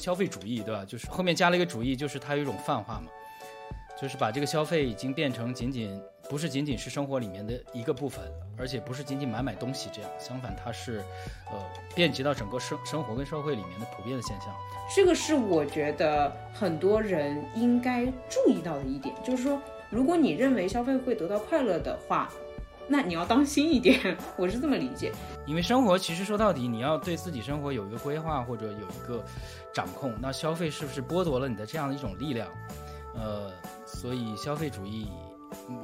消费主义，对吧？就是后面加了一个主义，就是它有一种泛化嘛，就是把这个消费已经变成仅仅不是仅仅是生活里面的一个部分，而且不是仅仅买买东西这样，相反它是，呃，遍及到整个生生活跟社会里面的普遍的现象。这个是我觉得很多人应该注意到的一点，就是说，如果你认为消费会得到快乐的话。那你要当心一点，我是这么理解。因为生活其实说到底，你要对自己生活有一个规划或者有一个掌控。那消费是不是剥夺了你的这样的一种力量？呃，所以消费主义，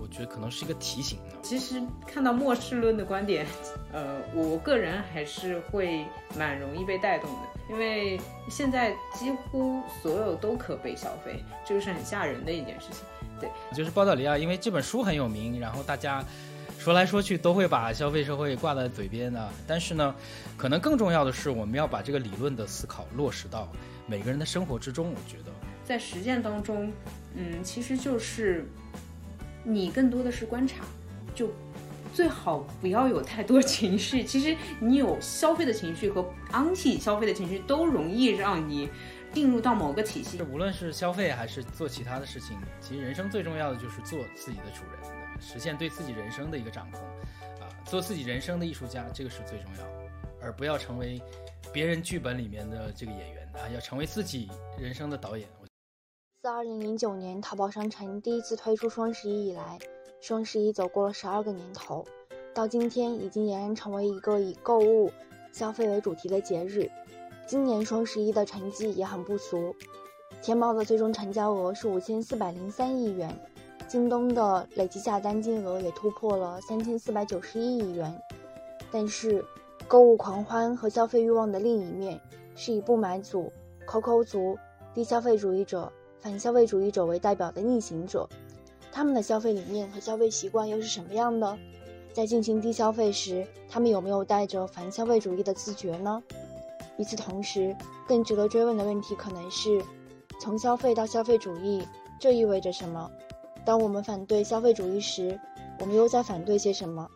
我觉得可能是一个提醒。其实看到末世论的观点，呃，我个人还是会蛮容易被带动的，因为现在几乎所有都可被消费，这个是很吓人的一件事情。对，就是鲍德里亚，因为这本书很有名，然后大家。说来说去都会把消费社会挂在嘴边的，但是呢，可能更重要的是我们要把这个理论的思考落实到每个人的生活之中。我觉得在实践当中，嗯，其实就是你更多的是观察，就最好不要有太多情绪。其实你有消费的情绪和 anti 消费的情绪，都容易让你进入到某个体系。无论是消费还是做其他的事情，其实人生最重要的就是做自己的主人。实现对自己人生的一个掌控，啊，做自己人生的艺术家，这个是最重要，而不要成为别人剧本里面的这个演员啊，要成为自己人生的导演。自二零零九年淘宝商城第一次推出双十一以来，双十一走过了十二个年头，到今天已经俨然成为一个以购物、消费为主题的节日。今年双十一的成绩也很不俗，天猫的最终成交额是五千四百零三亿元。京东的累计下单金额也突破了三千四百九十一亿元，但是，购物狂欢和消费欲望的另一面，是以不买族、抠抠族、低消费主义者、反消费主义者为代表的逆行者。他们的消费理念和消费习惯又是什么样的？在进行低消费时，他们有没有带着反消费主义的自觉呢？与此同时，更值得追问的问题可能是：从消费到消费主义，这意味着什么？当我们反对消费主义时，我们又在反对些什么？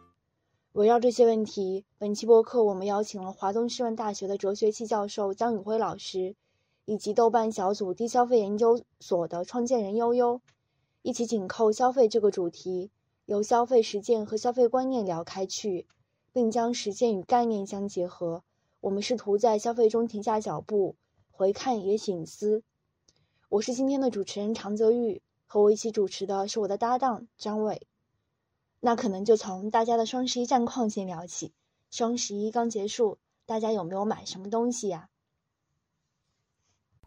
围绕这些问题，本期播客我们邀请了华东师范大学的哲学系教授江宇辉老师，以及豆瓣小组低消费研究所的创建人悠悠，一起紧扣消费这个主题，由消费实践和消费观念聊开去，并将实践与概念相结合。我们试图在消费中停下脚步，回看也醒思。我是今天的主持人常泽玉。和我一起主持的是我的搭档张伟，那可能就从大家的双十一战况先聊起。双十一刚结束，大家有没有买什么东西呀？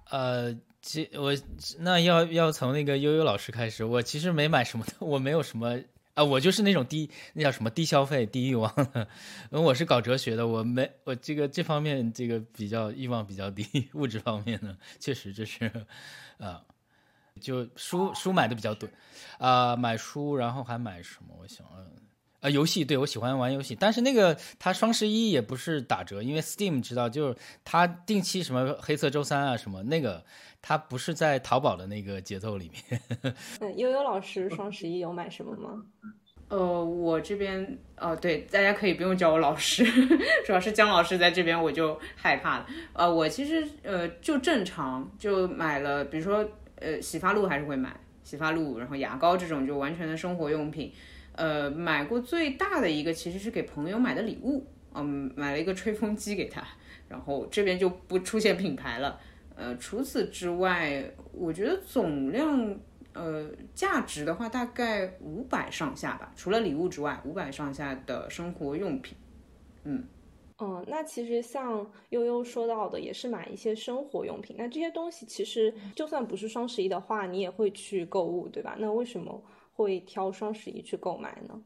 呃，其我那要要从那个悠悠老师开始。我其实没买什么，我没有什么啊，我就是那种低那叫什么低消费、低欲望的。因 为我是搞哲学的，我没我这个这方面这个比较欲望比较低，物质方面呢，确实这是 啊。就书书买的比较多，啊，买书，然后还买什么？我想，啊，游戏，对我喜欢玩游戏，但是那个它双十一也不是打折，因为 Steam 知道，就是它定期什么黑色周三啊什么那个，它不是在淘宝的那个节奏里面。嗯，悠悠老师双十一有买什么吗？呃，我这边，哦，对，大家可以不用叫我老师，主要是姜老师在这边我就害怕了。呃，我其实呃就正常就买了，比如说。呃，洗发露还是会买洗发露，然后牙膏这种就完全的生活用品。呃，买过最大的一个其实是给朋友买的礼物，嗯，买了一个吹风机给他，然后这边就不出现品牌了。呃，除此之外，我觉得总量，呃，价值的话大概五百上下吧，除了礼物之外，五百上下的生活用品，嗯。嗯，那其实像悠悠说到的，也是买一些生活用品。那这些东西其实就算不是双十一的话，你也会去购物，对吧？那为什么会挑双十一去购买呢？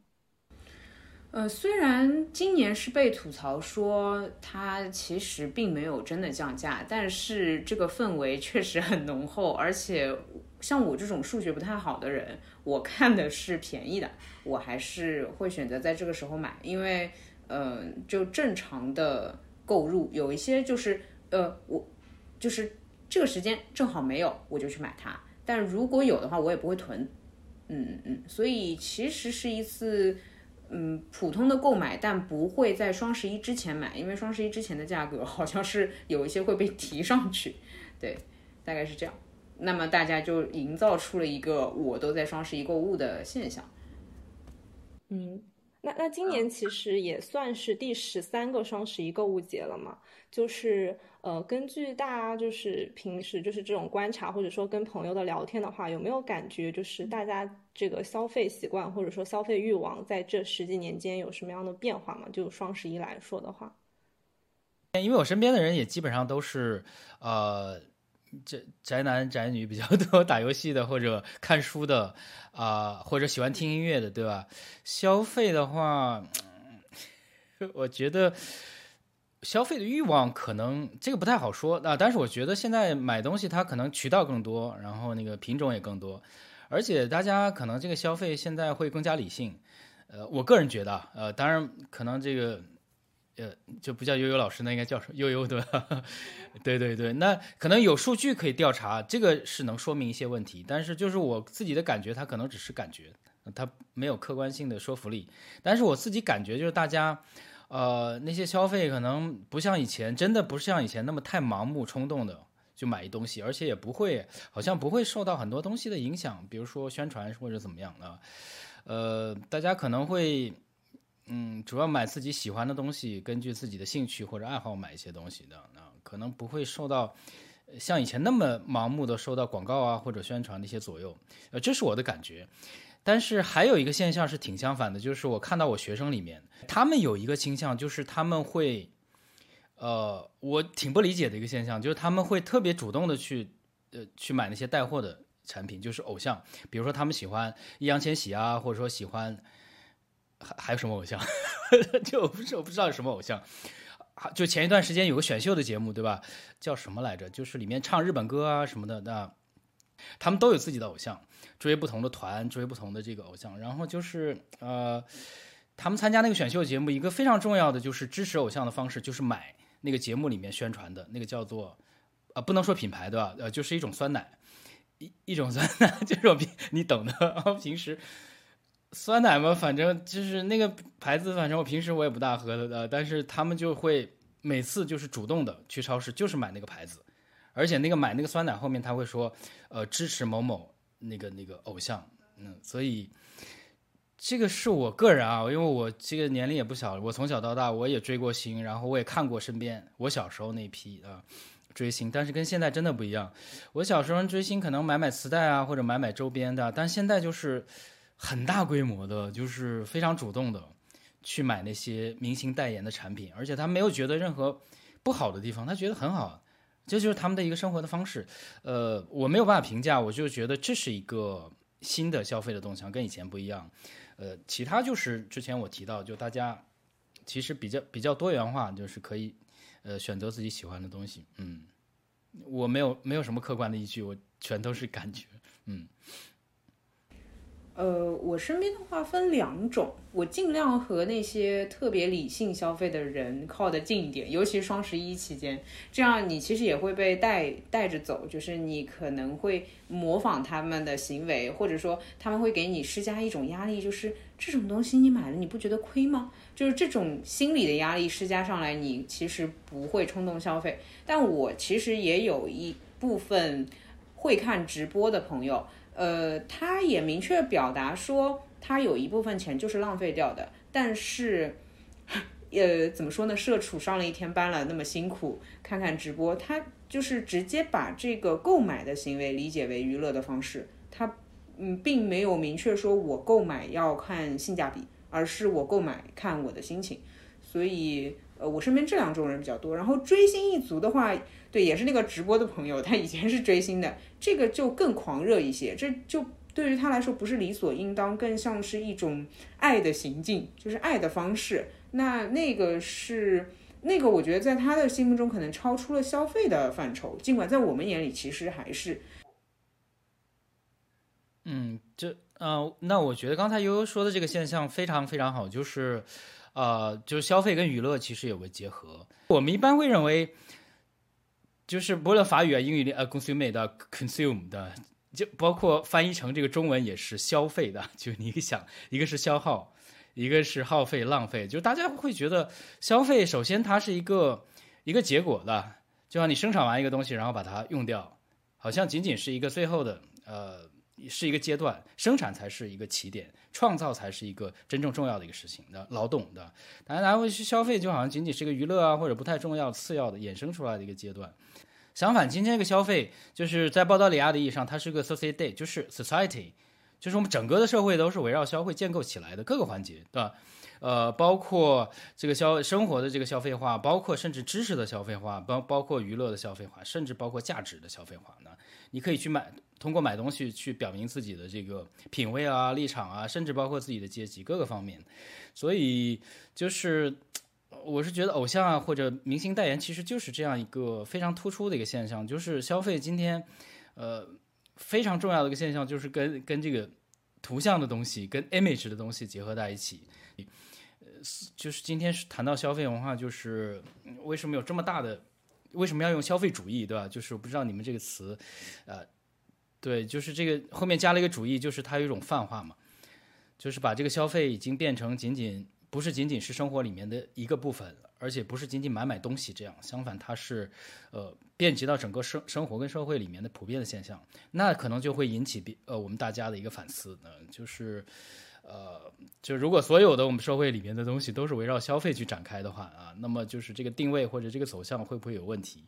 呃，虽然今年是被吐槽说它其实并没有真的降价，但是这个氛围确实很浓厚。而且像我这种数学不太好的人，我看的是便宜的，我还是会选择在这个时候买，因为。嗯，就正常的购入，有一些就是，呃，我就是这个时间正好没有，我就去买它。但如果有的话，我也不会囤。嗯嗯，所以其实是一次，嗯，普通的购买，但不会在双十一之前买，因为双十一之前的价格好像是有一些会被提上去。对，大概是这样。那么大家就营造出了一个我都在双十一购物的现象。嗯，那那今年其实也算是第十三个双十一购物节了嘛。就是呃，根据大家就是平时就是这种观察，或者说跟朋友的聊天的话，有没有感觉就是大家这个消费习惯或者说消费欲望在这十几年间有什么样的变化吗？就双十一来说的话，因为我身边的人也基本上都是呃。宅宅男宅女比较多，打游戏的或者看书的啊，或者喜欢听音乐的，对吧？消费的话，我觉得消费的欲望可能这个不太好说啊。但是我觉得现在买东西它可能渠道更多，然后那个品种也更多，而且大家可能这个消费现在会更加理性。呃，我个人觉得，呃，当然可能这个。呃，就不叫悠悠老师，那应该叫悠悠对吧？对对对，那可能有数据可以调查，这个是能说明一些问题。但是就是我自己的感觉，它可能只是感觉，它没有客观性的说服力。但是我自己感觉就是大家，呃，那些消费可能不像以前，真的不是像以前那么太盲目冲动的就买一东西，而且也不会，好像不会受到很多东西的影响，比如说宣传或者怎么样的。呃，大家可能会。嗯，主要买自己喜欢的东西，根据自己的兴趣或者爱好买一些东西的，那可能不会受到像以前那么盲目的受到广告啊或者宣传的一些左右，呃，这是我的感觉。但是还有一个现象是挺相反的，就是我看到我学生里面，他们有一个倾向，就是他们会，呃，我挺不理解的一个现象，就是他们会特别主动的去，呃，去买那些带货的产品，就是偶像，比如说他们喜欢易烊千玺啊，或者说喜欢。还还有什么偶像？就我不是我不知道有什么偶像。就前一段时间有个选秀的节目，对吧？叫什么来着？就是里面唱日本歌啊什么的。那他们都有自己的偶像，追不同的团，追不同的这个偶像。然后就是呃，他们参加那个选秀节目，一个非常重要的就是支持偶像的方式，就是买那个节目里面宣传的那个叫做呃，不能说品牌对吧？呃，就是一种酸奶，一一种酸奶，这种你懂的。平时。酸奶嘛，反正就是那个牌子，反正我平时我也不大喝的，但是他们就会每次就是主动的去超市，就是买那个牌子，而且那个买那个酸奶后面他会说，呃，支持某某那个那个偶像，嗯，所以这个是我个人啊，因为我这个年龄也不小了，我从小到大我也追过星，然后我也看过身边我小时候那批啊追星，但是跟现在真的不一样，我小时候追星可能买买磁带啊或者买买周边的，但现在就是。很大规模的，就是非常主动的去买那些明星代言的产品，而且他没有觉得任何不好的地方，他觉得很好，这就是他们的一个生活的方式。呃，我没有办法评价，我就觉得这是一个新的消费的动向，跟以前不一样。呃，其他就是之前我提到，就大家其实比较比较多元化，就是可以呃选择自己喜欢的东西。嗯，我没有没有什么客观的依据，我全都是感觉。嗯。呃，我身边的话分两种，我尽量和那些特别理性消费的人靠得近一点，尤其双十一期间，这样你其实也会被带带着走，就是你可能会模仿他们的行为，或者说他们会给你施加一种压力，就是这种东西你买了你不觉得亏吗？就是这种心理的压力施加上来，你其实不会冲动消费。但我其实也有一部分会看直播的朋友。呃，他也明确表达说，他有一部分钱就是浪费掉的。但是，呃，怎么说呢？社畜上了一天班了，那么辛苦，看看直播，他就是直接把这个购买的行为理解为娱乐的方式。他，嗯，并没有明确说我购买要看性价比，而是我购买看我的心情。所以，呃，我身边这两种人比较多。然后追星一族的话。对，也是那个直播的朋友，他以前是追星的，这个就更狂热一些，这就对于他来说不是理所应当，更像是一种爱的行径，就是爱的方式。那那个是那个，我觉得在他的心目中可能超出了消费的范畴，尽管在我们眼里其实还是。嗯，这呃，那我觉得刚才悠悠说的这个现象非常非常好，就是呃，就是消费跟娱乐其实有个结合。我们一般会认为。就是不论法语啊、英语里呃，consume 的 consume 的，就包括翻译成这个中文也是消费的。就你想，一个是消耗，一个是耗费、浪费。就大家会觉得消费，首先它是一个一个结果的，就像你生产完一个东西，然后把它用掉，好像仅仅是一个最后的呃是一个阶段，生产才是一个起点，创造才是一个真正重要的一个事情的劳动的。大家拿回去消费，就好像仅仅是一个娱乐啊，或者不太重要、次要的衍生出来的一个阶段。相反，今天这个消费就是在鲍德里亚的意义上，它是个 society，就是 society，就是我们整个的社会都是围绕消费建构起来的各个环节，对吧？呃，包括这个消生活的这个消费化，包括甚至知识的消费化，包包括娱乐的消费化，甚至包括价值的消费化呢？你可以去买，通过买东西去表明自己的这个品味啊、立场啊，甚至包括自己的阶级各个方面。所以就是。我是觉得偶像啊或者明星代言其实就是这样一个非常突出的一个现象，就是消费今天，呃，非常重要的一个现象就是跟跟这个图像的东西、跟 image 的东西结合在一起。呃，就是今天是谈到消费文化，就是为什么有这么大的，为什么要用消费主义，对吧？就是我不知道你们这个词，呃，对，就是这个后面加了一个主义，就是它有一种泛化嘛，就是把这个消费已经变成仅仅。不是仅仅是生活里面的一个部分，而且不是仅仅买买东西这样，相反，它是，呃，遍及到整个生生活跟社会里面的普遍的现象，那可能就会引起呃我们大家的一个反思，呃，就是，呃，就如果所有的我们社会里面的东西都是围绕消费去展开的话啊，那么就是这个定位或者这个走向会不会有问题？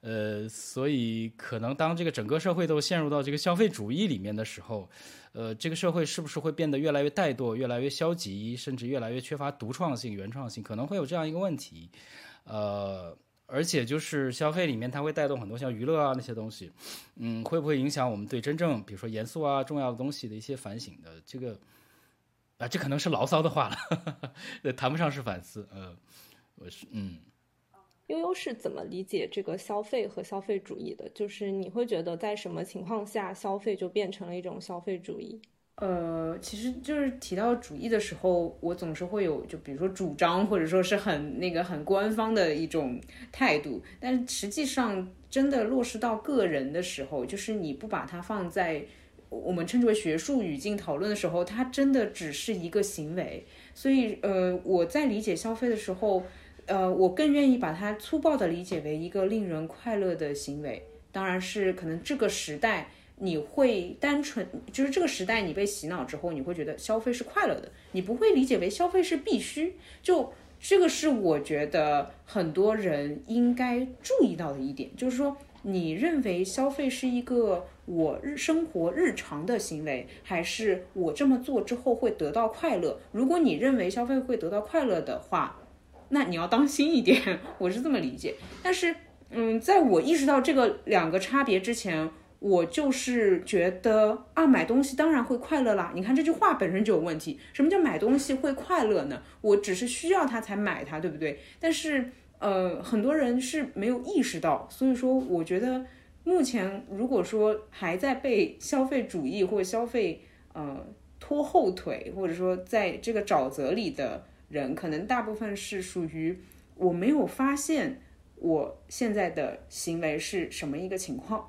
呃，所以可能当这个整个社会都陷入到这个消费主义里面的时候，呃，这个社会是不是会变得越来越怠惰、越来越消极，甚至越来越缺乏独创性、原创性？可能会有这样一个问题。呃，而且就是消费里面它会带动很多像娱乐啊那些东西，嗯，会不会影响我们对真正比如说严肃啊重要的东西的一些反省的？这个啊，这可能是牢骚的话了，谈不上是反思。呃，我是嗯。悠悠是怎么理解这个消费和消费主义的？就是你会觉得在什么情况下消费就变成了一种消费主义？呃，其实就是提到主义的时候，我总是会有就比如说主张或者说是很那个很官方的一种态度，但实际上真的落实到个人的时候，就是你不把它放在我们称之为学术语境讨论的时候，它真的只是一个行为。所以呃，我在理解消费的时候。呃，我更愿意把它粗暴的理解为一个令人快乐的行为。当然是可能这个时代你会单纯，就是这个时代你被洗脑之后，你会觉得消费是快乐的，你不会理解为消费是必须。就这个是我觉得很多人应该注意到的一点，就是说你认为消费是一个我日生活日常的行为，还是我这么做之后会得到快乐？如果你认为消费会得到快乐的话，那你要当心一点，我是这么理解。但是，嗯，在我意识到这个两个差别之前，我就是觉得啊，买东西当然会快乐啦。你看这句话本身就有问题。什么叫买东西会快乐呢？我只是需要它才买它，对不对？但是，呃，很多人是没有意识到。所以说，我觉得目前如果说还在被消费主义或消费呃拖后腿，或者说在这个沼泽里的。人可能大部分是属于我没有发现我现在的行为是什么一个情况，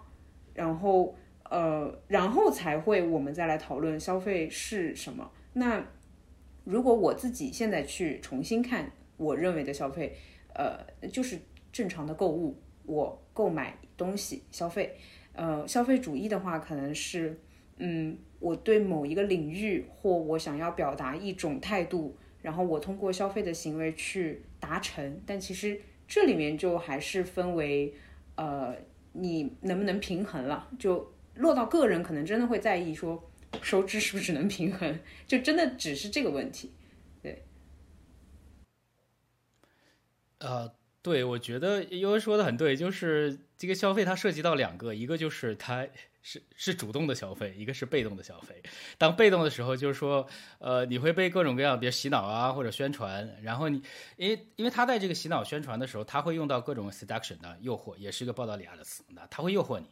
然后呃，然后才会我们再来讨论消费是什么。那如果我自己现在去重新看，我认为的消费，呃，就是正常的购物，我购买东西消费，呃，消费主义的话，可能是嗯，我对某一个领域或我想要表达一种态度。然后我通过消费的行为去达成，但其实这里面就还是分为，呃，你能不能平衡了？就落到个人，可能真的会在意说收支是不是能平衡，就真的只是这个问题，对。呃，对，我觉得悠悠说的很对，就是这个消费它涉及到两个，一个就是它。是是主动的消费，一个是被动的消费。当被动的时候，就是说，呃，你会被各种各样，比如洗脑啊，或者宣传。然后你，因为因为他在这个洗脑宣传的时候，他会用到各种 seduction 的诱惑，也是一个报道里亚的词，那他会诱惑你。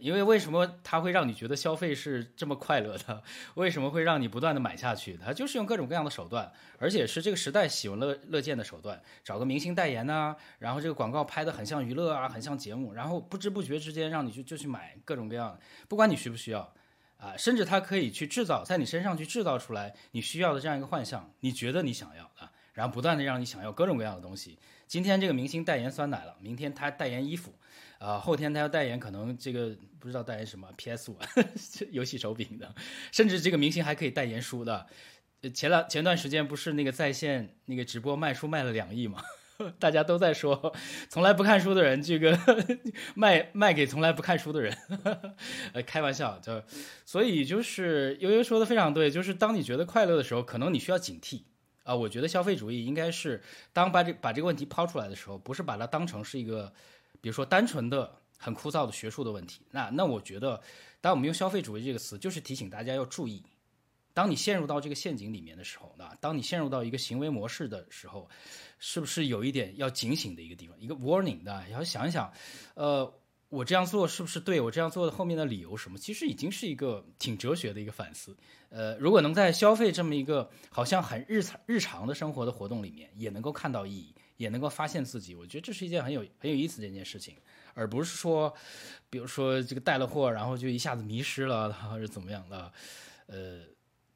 因为为什么它会让你觉得消费是这么快乐的？为什么会让你不断的买下去？它就是用各种各样的手段，而且是这个时代喜闻乐乐见的手段，找个明星代言呐，然后这个广告拍的很像娱乐啊，很像节目，然后不知不觉之间让你就就去买各种各样，不管你需不需要，啊，甚至它可以去制造在你身上去制造出来你需要的这样一个幻象，你觉得你想要的。然后不断的让你想要各种各样的东西。今天这个明星代言酸奶了，明天他代言衣服，啊，后天他要代言可能这个不知道代言什么 PS 五 游戏手柄的，甚至这个明星还可以代言书的。前两前段时间不是那个在线那个直播卖书卖了两亿嘛？大家都在说，从来不看书的人，这个 卖卖给从来不看书的人，呃，开玩笑，就所以就是悠悠说的非常对，就是当你觉得快乐的时候，可能你需要警惕啊。我觉得消费主义应该是当把这把这个问题抛出来的时候，不是把它当成是一个，比如说单纯的很枯燥的学术的问题。那那我觉得，当我们用消费主义这个词，就是提醒大家要注意，当你陷入到这个陷阱里面的时候，那当你陷入到一个行为模式的时候。是不是有一点要警醒的一个地方，一个 warning 的？要想一想，呃，我这样做是不是对？我这样做的后面的理由什么？其实已经是一个挺哲学的一个反思。呃，如果能在消费这么一个好像很日常日常的生活的活动里面，也能够看到意义，也能够发现自己，我觉得这是一件很有很有意思的一件事情，而不是说，比如说这个带了货，然后就一下子迷失了，或者怎么样的，呃。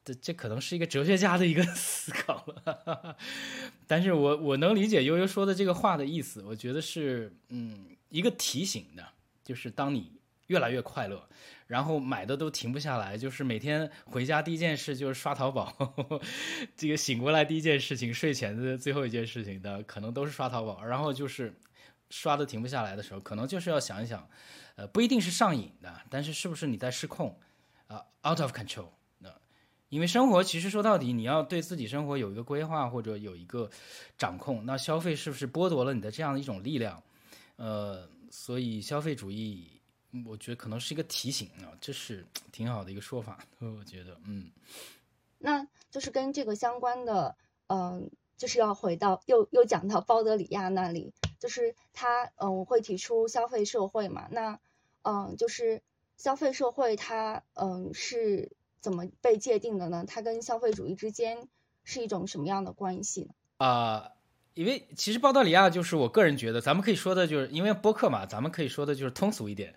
这这可能是一个哲学家的一个 思考了，但是我我能理解悠悠说的这个话的意思，我觉得是嗯一个提醒的，就是当你越来越快乐，然后买的都停不下来，就是每天回家第一件事就是刷淘宝，这个醒过来第一件事情，睡前的最后一件事情的可能都是刷淘宝，然后就是刷的停不下来的时候，可能就是要想一想，呃不一定是上瘾的，但是是不是你在失控啊，out of control。因为生活其实说到底，你要对自己生活有一个规划或者有一个掌控，那消费是不是剥夺了你的这样的一种力量？呃，所以消费主义，我觉得可能是一个提醒啊，这是挺好的一个说法。我觉得，嗯，那就是跟这个相关的，嗯，就是要回到又又讲到鲍德里亚那里，就是他，嗯，我会提出消费社会嘛，那，嗯，就是消费社会它，嗯，是。怎么被界定的呢？它跟消费主义之间是一种什么样的关系呢？啊，因为其实鲍德里亚就是我个人觉得，咱们可以说的就是因为播客嘛，咱们可以说的就是通俗一点。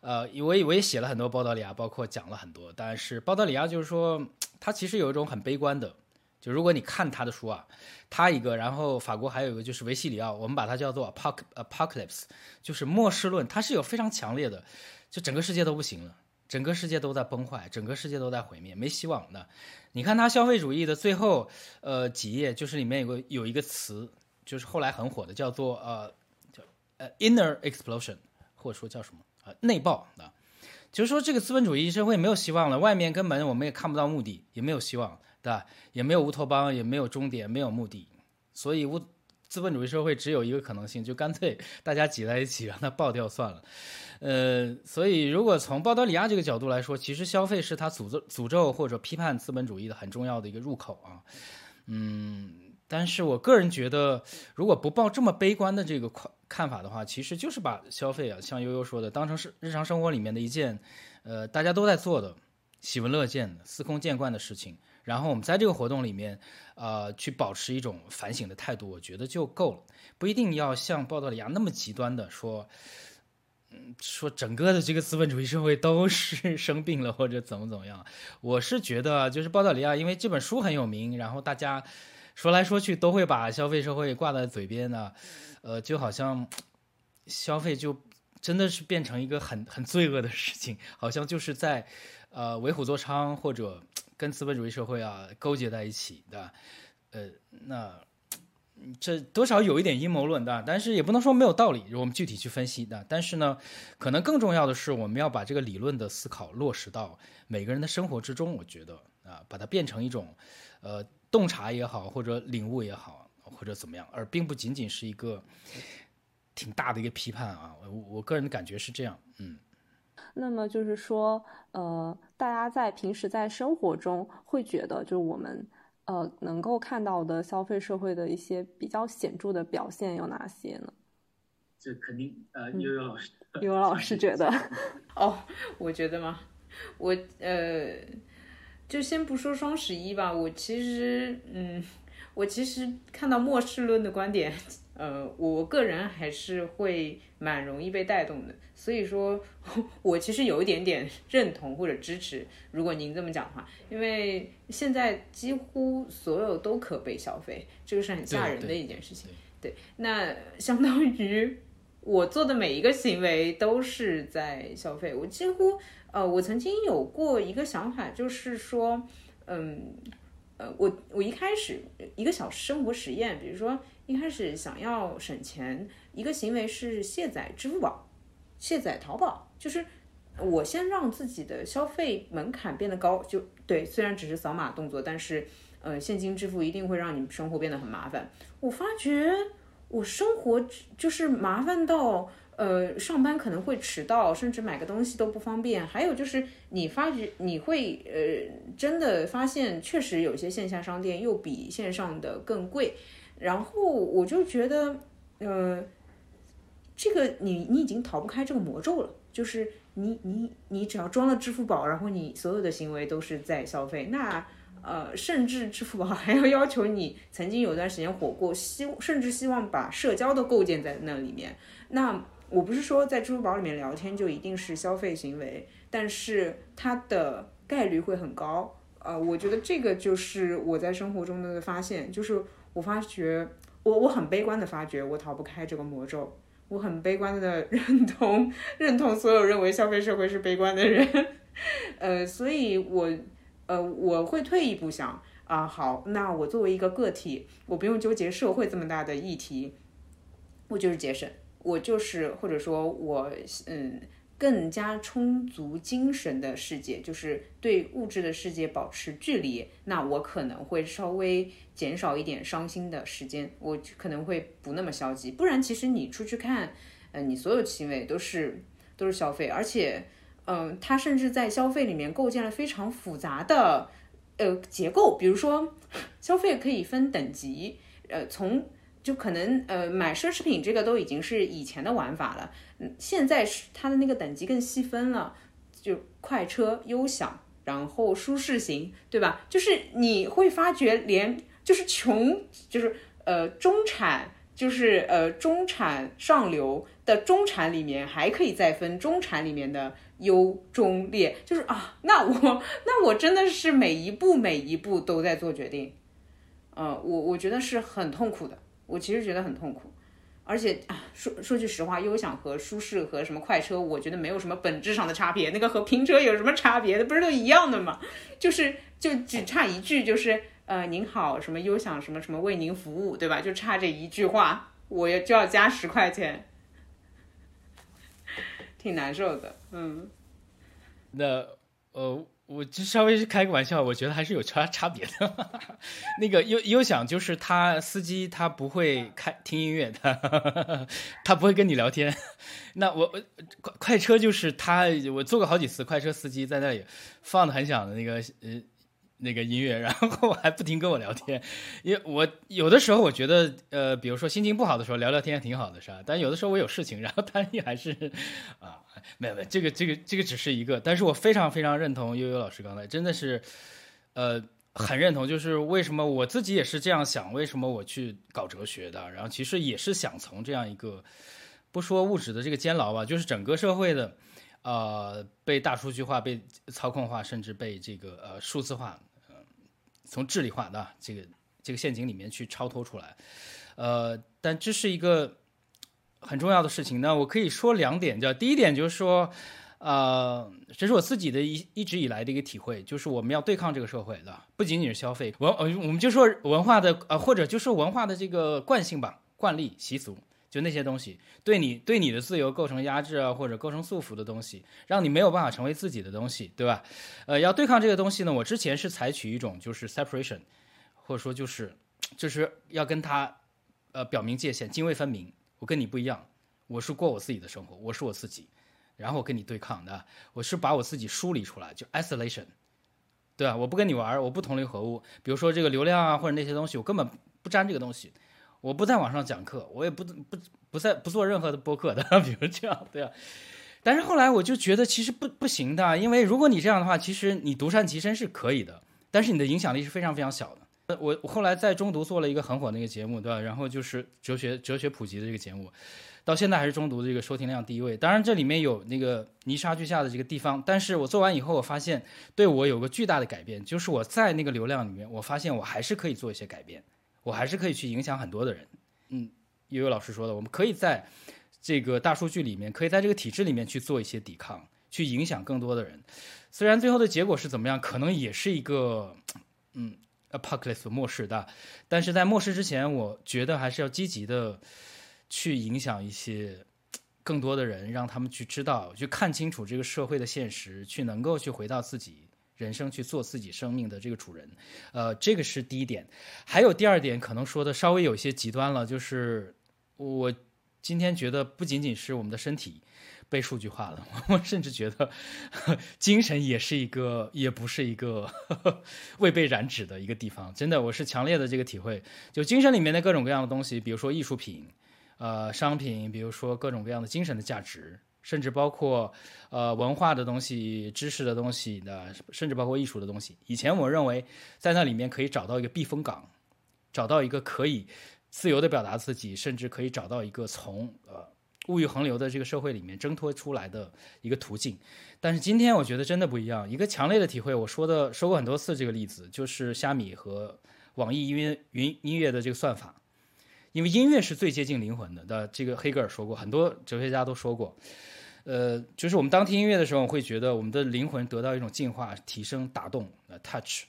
呃，我我也写了很多鲍德里亚，包括讲了很多。但是鲍德里亚就是说，他其实有一种很悲观的，就如果你看他的书啊，他一个，然后法国还有一个就是维西里奥，我们把它叫做 apocalypse，就是末世论，它是有非常强烈的，就整个世界都不行了。整个世界都在崩坏，整个世界都在毁灭，没希望的。你看他消费主义的最后，呃，几页就是里面有个有一个词，就是后来很火的，叫做呃，叫呃 inner explosion，或者说叫什么内爆啊，就是说这个资本主义社会没有希望了，外面根本我们也看不到目的，也没有希望，对吧？也没有乌托邦，也没有终点，没有目的，所以乌资本主义社会只有一个可能性，就干脆 大家挤在一起让它爆掉算了。呃，所以如果从鲍德里亚这个角度来说，其实消费是他诅咒、诅咒或者批判资本主义的很重要的一个入口啊。嗯，但是我个人觉得，如果不抱这么悲观的这个看法的话，其实就是把消费啊，像悠悠说的，当成是日常生活里面的一件，呃，大家都在做的、喜闻乐见的、司空见惯的事情。然后我们在这个活动里面，呃，去保持一种反省的态度，我觉得就够了，不一定要像鲍德里亚那么极端的说。嗯，说整个的这个资本主义社会都是 生病了或者怎么怎么样，我是觉得就是鲍德里亚，因为这本书很有名，然后大家说来说去都会把消费社会挂在嘴边呢，呃，就好像消费就真的是变成一个很很罪恶的事情，好像就是在呃为虎作伥或者跟资本主义社会啊勾结在一起的，呃，那。这多少有一点阴谋论的，但是也不能说没有道理。我们具体去分析的，但是呢，可能更重要的是，我们要把这个理论的思考落实到每个人的生活之中。我觉得啊，把它变成一种，呃，洞察也好，或者领悟也好，或者怎么样，而并不仅仅是一个挺大的一个批判啊。我我个人的感觉是这样，嗯。那么就是说，呃，大家在平时在生活中会觉得，就是我们。呃，能够看到的消费社会的一些比较显著的表现有哪些呢？这肯定呃，悠悠老师，悠悠老师觉得，哦，我觉得吗？我呃，就先不说双十一吧，我其实嗯，我其实看到末世论的观点，呃，我个人还是会蛮容易被带动的，所以说，我其实有一点点认同或者支持，如果您这么讲的话，因为现在几乎所有都可被消费，这个是很吓人的一件事情。对，那相当于我做的每一个行为都是在消费，我几乎，呃，我曾经有过一个想法，就是说，嗯。呃，我我一开始一个小生活实验，比如说一开始想要省钱，一个行为是卸载支付宝、卸载淘宝，就是我先让自己的消费门槛变得高，就对，虽然只是扫码动作，但是呃，现金支付一定会让你生活变得很麻烦。我发觉我生活就是麻烦到。呃，上班可能会迟到，甚至买个东西都不方便。还有就是，你发觉你会呃，真的发现，确实有些线下商店又比线上的更贵。然后我就觉得，呃，这个你你已经逃不开这个魔咒了，就是你你你只要装了支付宝，然后你所有的行为都是在消费。那呃，甚至支付宝 还要要求你曾经有段时间火过，希甚至希望把社交都构建在那里面。那我不是说在支付宝里面聊天就一定是消费行为，但是它的概率会很高。呃，我觉得这个就是我在生活中的发现，就是我发觉我我很悲观的发觉我逃不开这个魔咒，我很悲观的认同认同所有认为消费社会是悲观的人。呃，所以我呃我会退一步想啊，好，那我作为一个个体，我不用纠结社会这么大的议题，我就是节省。我就是，或者说，我嗯，更加充足精神的世界，就是对物质的世界保持距离。那我可能会稍微减少一点伤心的时间，我可能会不那么消极。不然，其实你出去看，嗯，你所有行为都是都是消费，而且，嗯，它甚至在消费里面构建了非常复杂的呃结构。比如说，消费可以分等级，呃，从。就可能呃买奢侈品这个都已经是以前的玩法了，嗯，现在是它的那个等级更细分了，就快车、优享，然后舒适型，对吧？就是你会发觉连就是穷，就是呃中产，就是呃中产上流的中产里面还可以再分中产里面的优中劣，就是啊，那我那我真的是每一步每一步都在做决定，呃，我我觉得是很痛苦的。我其实觉得很痛苦，而且啊，说说句实话，优享和舒适和什么快车，我觉得没有什么本质上的差别。那个和拼车有什么差别的？不是都一样的吗？就是就只差一句，就是呃，您好，什么优享什么什么为您服务，对吧？就差这一句话，我也就要加十块钱，挺难受的。嗯，那呃。我就稍微是开个玩笑，我觉得还是有差差别的。那个优优享就是他司机他不会开听音乐的，他不会跟你聊天。那我快快车就是他，我坐过好几次快车司机在那里放的很响的那个呃。那个音乐，然后还不停跟我聊天，因为我有的时候我觉得，呃，比如说心情不好的时候聊聊天挺好的，是吧？但有的时候我有事情，然后他也还是，啊，没有没有，这个这个这个只是一个，但是我非常非常认同悠悠老师刚才，真的是，呃，很认同，就是为什么我自己也是这样想，为什么我去搞哲学的，然后其实也是想从这样一个，不说物质的这个监牢吧，就是整个社会的，呃，被大数据化、被操控化，甚至被这个呃数字化。从智力化的这个这个陷阱里面去超脱出来，呃，但这是一个很重要的事情。那我可以说两点，叫第一点就是说，呃，这是我自己的一一直以来的一个体会，就是我们要对抗这个社会的，不仅仅是消费文，呃，我们就说文化的，呃，或者就是文化的这个惯性吧，惯例习俗。就那些东西对你对你的自由构成压制啊，或者构成束缚的东西，让你没有办法成为自己的东西，对吧？呃，要对抗这个东西呢，我之前是采取一种就是 separation，或者说就是就是要跟他呃表明界限，泾渭分明。我跟你不一样，我是过我自己的生活，我是我自己，然后我跟你对抗的，我是把我自己梳理出来，就 isolation，对吧？我不跟你玩，我不同流合污。比如说这个流量啊，或者那些东西，我根本不沾这个东西。我不在网上讲课，我也不不不在不做任何的播客的，比如这样，对啊。但是后来我就觉得其实不不行的，因为如果你这样的话，其实你独善其身是可以的，但是你的影响力是非常非常小的。我我后来在中读做了一个很火的一个节目，对吧？然后就是哲学哲学普及的这个节目，到现在还是中读这个收听量第一位。当然这里面有那个泥沙俱下的这个地方，但是我做完以后，我发现对我有个巨大的改变，就是我在那个流量里面，我发现我还是可以做一些改变，我还是可以去影响很多的人。嗯，悠悠老师说的，我们可以在这个大数据里面，可以在这个体制里面去做一些抵抗，去影响更多的人。虽然最后的结果是怎么样，可能也是一个，嗯，apocalypse 末世的，但是在末世之前，我觉得还是要积极的去影响一些更多的人，让他们去知道，去看清楚这个社会的现实，去能够去回到自己人生，去做自己生命的这个主人。呃，这个是第一点。还有第二点，可能说的稍微有些极端了，就是我今天觉得不仅仅是我们的身体。被数据化了，我甚至觉得精神也是一个，也不是一个 未被染指的一个地方。真的，我是强烈的这个体会。就精神里面的各种各样的东西，比如说艺术品，呃，商品，比如说各种各样的精神的价值，甚至包括呃文化的东西、知识的东西的，甚至包括艺术的东西。以前我认为在那里面可以找到一个避风港，找到一个可以自由的表达自己，甚至可以找到一个从呃。物欲横流的这个社会里面挣脱出来的一个途径，但是今天我觉得真的不一样。一个强烈的体会，我说的说过很多次这个例子，就是虾米和网易音乐云音乐的这个算法，因为音乐是最接近灵魂的。的这个黑格尔说过，很多哲学家都说过，呃，就是我们当听音乐的时候，会觉得我们的灵魂得到一种净化、提升、打动，呃，touch。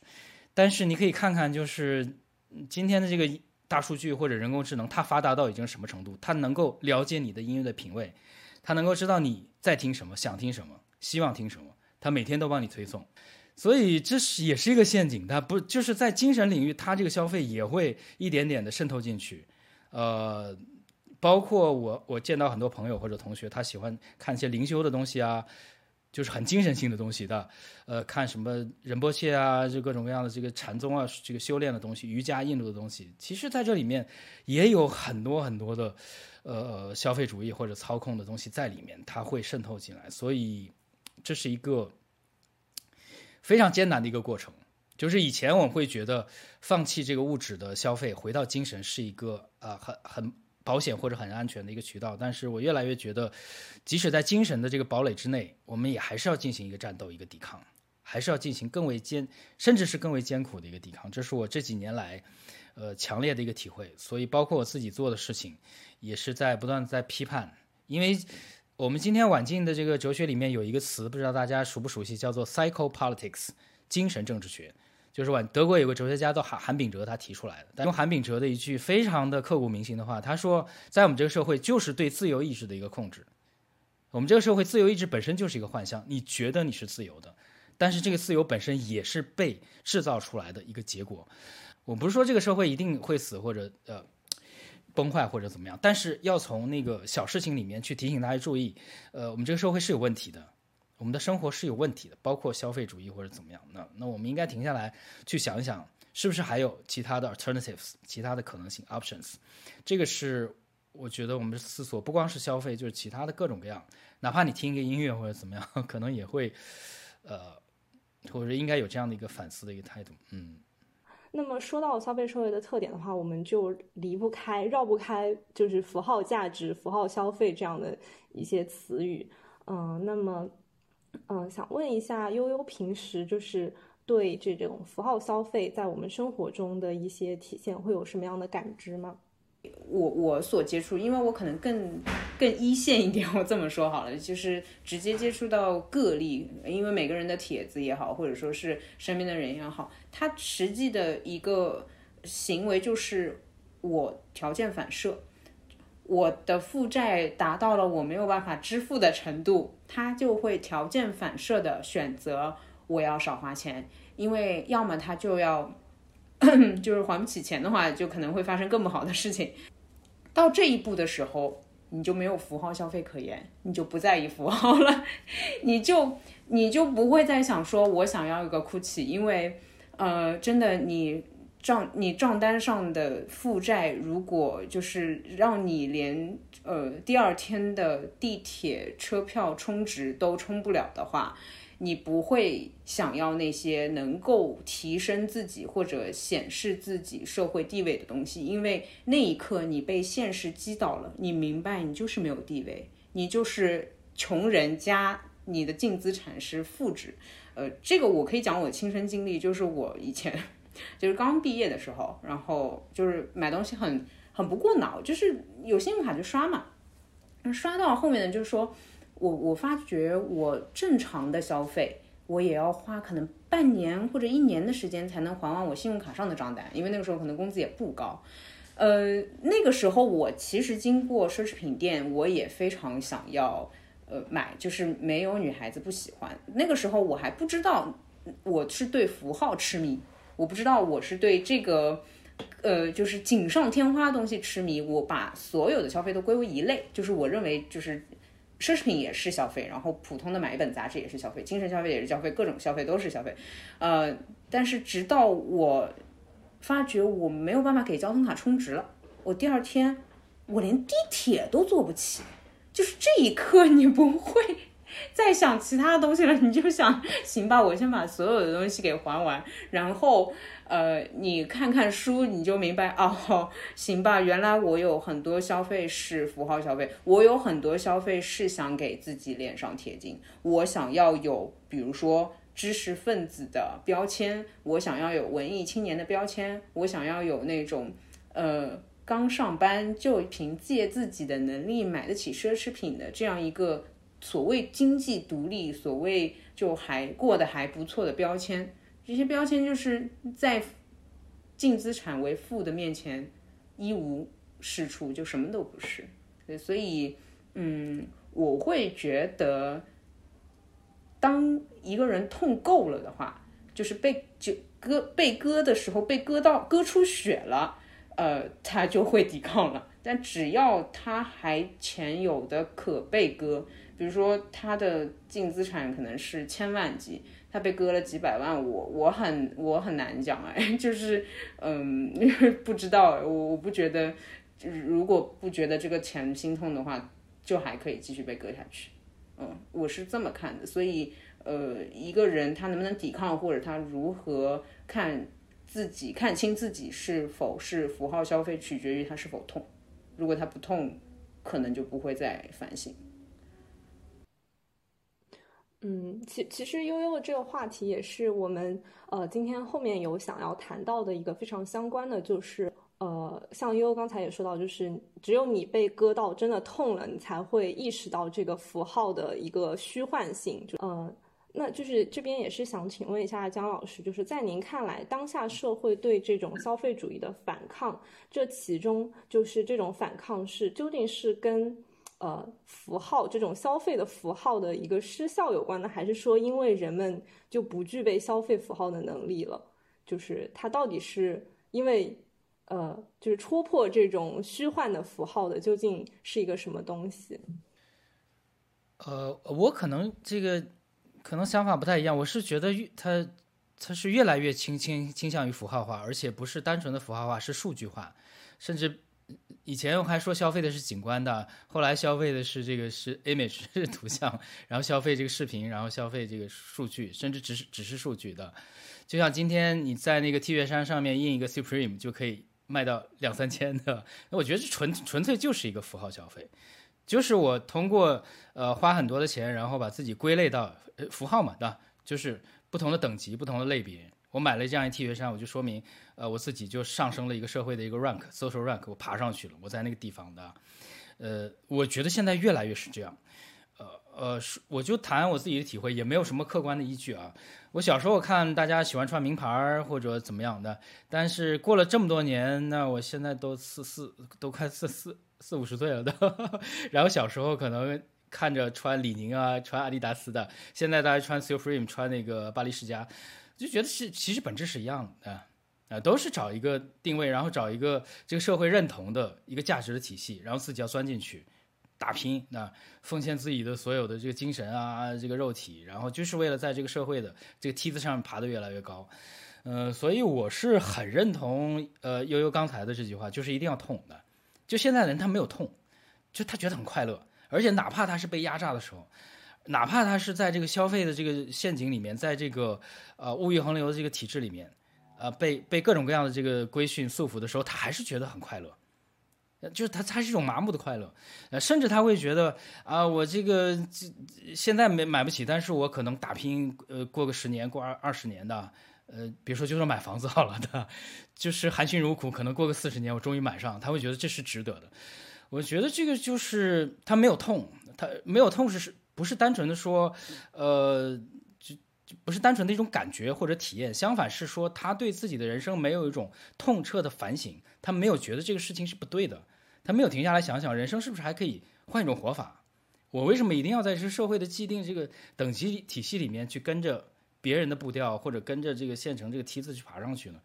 但是你可以看看，就是今天的这个。大数据或者人工智能，它发达到已经什么程度？它能够了解你的音乐的品味，它能够知道你在听什么，想听什么，希望听什么，它每天都帮你推送。所以这是也是一个陷阱，它不就是在精神领域，它这个消费也会一点点的渗透进去。呃，包括我我见到很多朋友或者同学，他喜欢看一些灵修的东西啊。就是很精神性的东西的，呃，看什么仁波切啊，就各种各样的这个禅宗啊，这个修炼的东西，瑜伽、印度的东西，其实在这里面也有很多很多的，呃，消费主义或者操控的东西在里面，它会渗透进来，所以这是一个非常艰难的一个过程。就是以前我们会觉得放弃这个物质的消费，回到精神是一个啊，很很。保险或者很安全的一个渠道，但是我越来越觉得，即使在精神的这个堡垒之内，我们也还是要进行一个战斗，一个抵抗，还是要进行更为艰，甚至是更为艰苦的一个抵抗。这是我这几年来，呃，强烈的一个体会。所以，包括我自己做的事情，也是在不断在批判。因为我们今天晚近的这个哲学里面有一个词，不知道大家熟不熟悉，叫做 psychopolitics，精神政治学。就是晚德国有个哲学家叫韩韩炳哲，他提出来的。但用韩炳哲的一句非常的刻骨铭心的话，他说，在我们这个社会，就是对自由意志的一个控制。我们这个社会，自由意志本身就是一个幻象。你觉得你是自由的，但是这个自由本身也是被制造出来的一个结果。我不是说这个社会一定会死或者呃崩坏或者怎么样，但是要从那个小事情里面去提醒大家注意，呃，我们这个社会是有问题的。我们的生活是有问题的，包括消费主义或者怎么样。那那我们应该停下来去想一想，是不是还有其他的 alternatives，其他的可能性 options。这个是我觉得我们思索，不光是消费，就是其他的各种各样。哪怕你听一个音乐或者怎么样，可能也会呃，或者应该有这样的一个反思的一个态度。嗯。那么说到消费社会的特点的话，我们就离不开、绕不开就是符号价值、符号消费这样的一些词语。嗯，那么。嗯，想问一下悠悠，平时就是对这种符号消费在我们生活中的一些体现，会有什么样的感知吗？我我所接触，因为我可能更更一线一点，我这么说好了，就是直接接触到个例，因为每个人的帖子也好，或者说是身边的人也好，他实际的一个行为就是我条件反射。我的负债达到了我没有办法支付的程度，他就会条件反射的选择我要少花钱，因为要么他就要 就是还不起钱的话，就可能会发生更不好的事情。到这一步的时候，你就没有符号消费可言，你就不在意符号了，你就你就不会再想说我想要一个 GUCCI，因为呃，真的你。账你账单上的负债，如果就是让你连呃第二天的地铁车票充值都充不了的话，你不会想要那些能够提升自己或者显示自己社会地位的东西，因为那一刻你被现实击倒了，你明白你就是没有地位，你就是穷人加你的净资产是负值。呃，这个我可以讲我亲身经历，就是我以前就是刚毕业的时候，然后就是买东西很很不过脑，就是有信用卡就刷嘛，刷到后面呢，就是说。我我发觉我正常的消费，我也要花可能半年或者一年的时间才能还完我信用卡上的账单，因为那个时候可能工资也不高。呃，那个时候我其实经过奢侈品店，我也非常想要呃买，就是没有女孩子不喜欢。那个时候我还不知道我是对符号痴迷，我不知道我是对这个呃就是锦上添花的东西痴迷。我把所有的消费都归为一类，就是我认为就是。奢侈品也是消费，然后普通的买一本杂志也是消费，精神消费也是消费，各种消费都是消费。呃，但是直到我发觉我没有办法给交通卡充值了，我第二天我连地铁都坐不起，就是这一刻你不会 再想其他东西了，你就想行吧，我先把所有的东西给还完，然后。呃，你看看书，你就明白哦。行吧，原来我有很多消费是符号消费，我有很多消费是想给自己脸上贴金。我想要有，比如说知识分子的标签，我想要有文艺青年的标签，我想要有那种呃刚上班就凭借自己的能力买得起奢侈品的这样一个所谓经济独立，所谓就还过得还不错的标签。这些标签就是在净资产为负的面前一无是处，就什么都不是。所以，嗯，我会觉得，当一个人痛够了的话，就是被就割被割的时候，被割到割出血了，呃，他就会抵抗了。但只要他还前有的可被割，比如说他的净资产可能是千万级。他被割了几百万，我我很我很难讲哎，就是嗯，不知道，我我不觉得，如果不觉得这个钱心痛的话，就还可以继续被割下去，嗯，我是这么看的，所以呃，一个人他能不能抵抗，或者他如何看自己看清自己是否是符号消费，取决于他是否痛，如果他不痛，可能就不会再反省。嗯，其其实悠悠的这个话题也是我们呃今天后面有想要谈到的一个非常相关的，就是呃像悠悠刚才也说到，就是只有你被割到真的痛了，你才会意识到这个符号的一个虚幻性。就呃，那就是这边也是想请问一下姜老师，就是在您看来，当下社会对这种消费主义的反抗，这其中就是这种反抗是究竟是跟？呃，符号这种消费的符号的一个失效有关呢，还是说因为人们就不具备消费符号的能力了？就是它到底是因为呃，就是戳破这种虚幻的符号的究竟是一个什么东西？呃，我可能这个可能想法不太一样，我是觉得越它它是越来越倾倾倾向于符号化，而且不是单纯的符号化，是数据化，甚至。以前我还说消费的是景观的，后来消费的是这个是 image 图像，然后消费这个视频，然后消费这个数据，甚至只是只是数据的。就像今天你在那个 T 恤衫上面印一个 Supreme 就可以卖到两三千的，那我觉得这纯纯粹就是一个符号消费，就是我通过呃花很多的钱，然后把自己归类到符号嘛，对吧？就是不同的等级、不同的类别。我买了这样一 T 恤衫，我就说明，呃，我自己就上升了一个社会的一个 rank，social rank，我爬上去了，我在那个地方的，呃，我觉得现在越来越是这样，呃呃，我就谈我自己的体会，也没有什么客观的依据啊。我小时候看大家喜欢穿名牌儿或者怎么样的，但是过了这么多年，那我现在都四四都快四四四五十岁了的，然后小时候可能看着穿李宁啊，穿阿迪达斯的，现在大家穿 Supreme，穿那个巴黎世家。就觉得是，其实本质是一样的啊，啊，都是找一个定位，然后找一个这个社会认同的一个价值的体系，然后自己要钻进去，打拼，那奉献自己的所有的这个精神啊，这个肉体，然后就是为了在这个社会的这个梯子上爬得越来越高，呃，所以我是很认同呃悠悠刚才的这句话，就是一定要痛的，就现在的人他没有痛，就他觉得很快乐，而且哪怕他是被压榨的时候。哪怕他是在这个消费的这个陷阱里面，在这个呃物欲横流的这个体制里面，呃被被各种各样的这个规训束缚的时候，他还是觉得很快乐。就是他，他是一种麻木的快乐，呃，甚至他会觉得啊，我这个这现在没买不起，但是我可能打拼，呃，过个十年，过二二十年的，呃，比如说就说买房子好了的，就是含辛茹苦，可能过个四十年，我终于买上，他会觉得这是值得的。我觉得这个就是他没有痛，他没有痛是是不是单纯的说，呃，就就不是单纯的一种感觉或者体验，相反是说他对自己的人生没有一种痛彻的反省，他没有觉得这个事情是不对的。他没有停下来想想，人生是不是还可以换一种活法？我为什么一定要在这社会的既定这个等级体系里面去跟着别人的步调，或者跟着这个县城这个梯子去爬上去呢？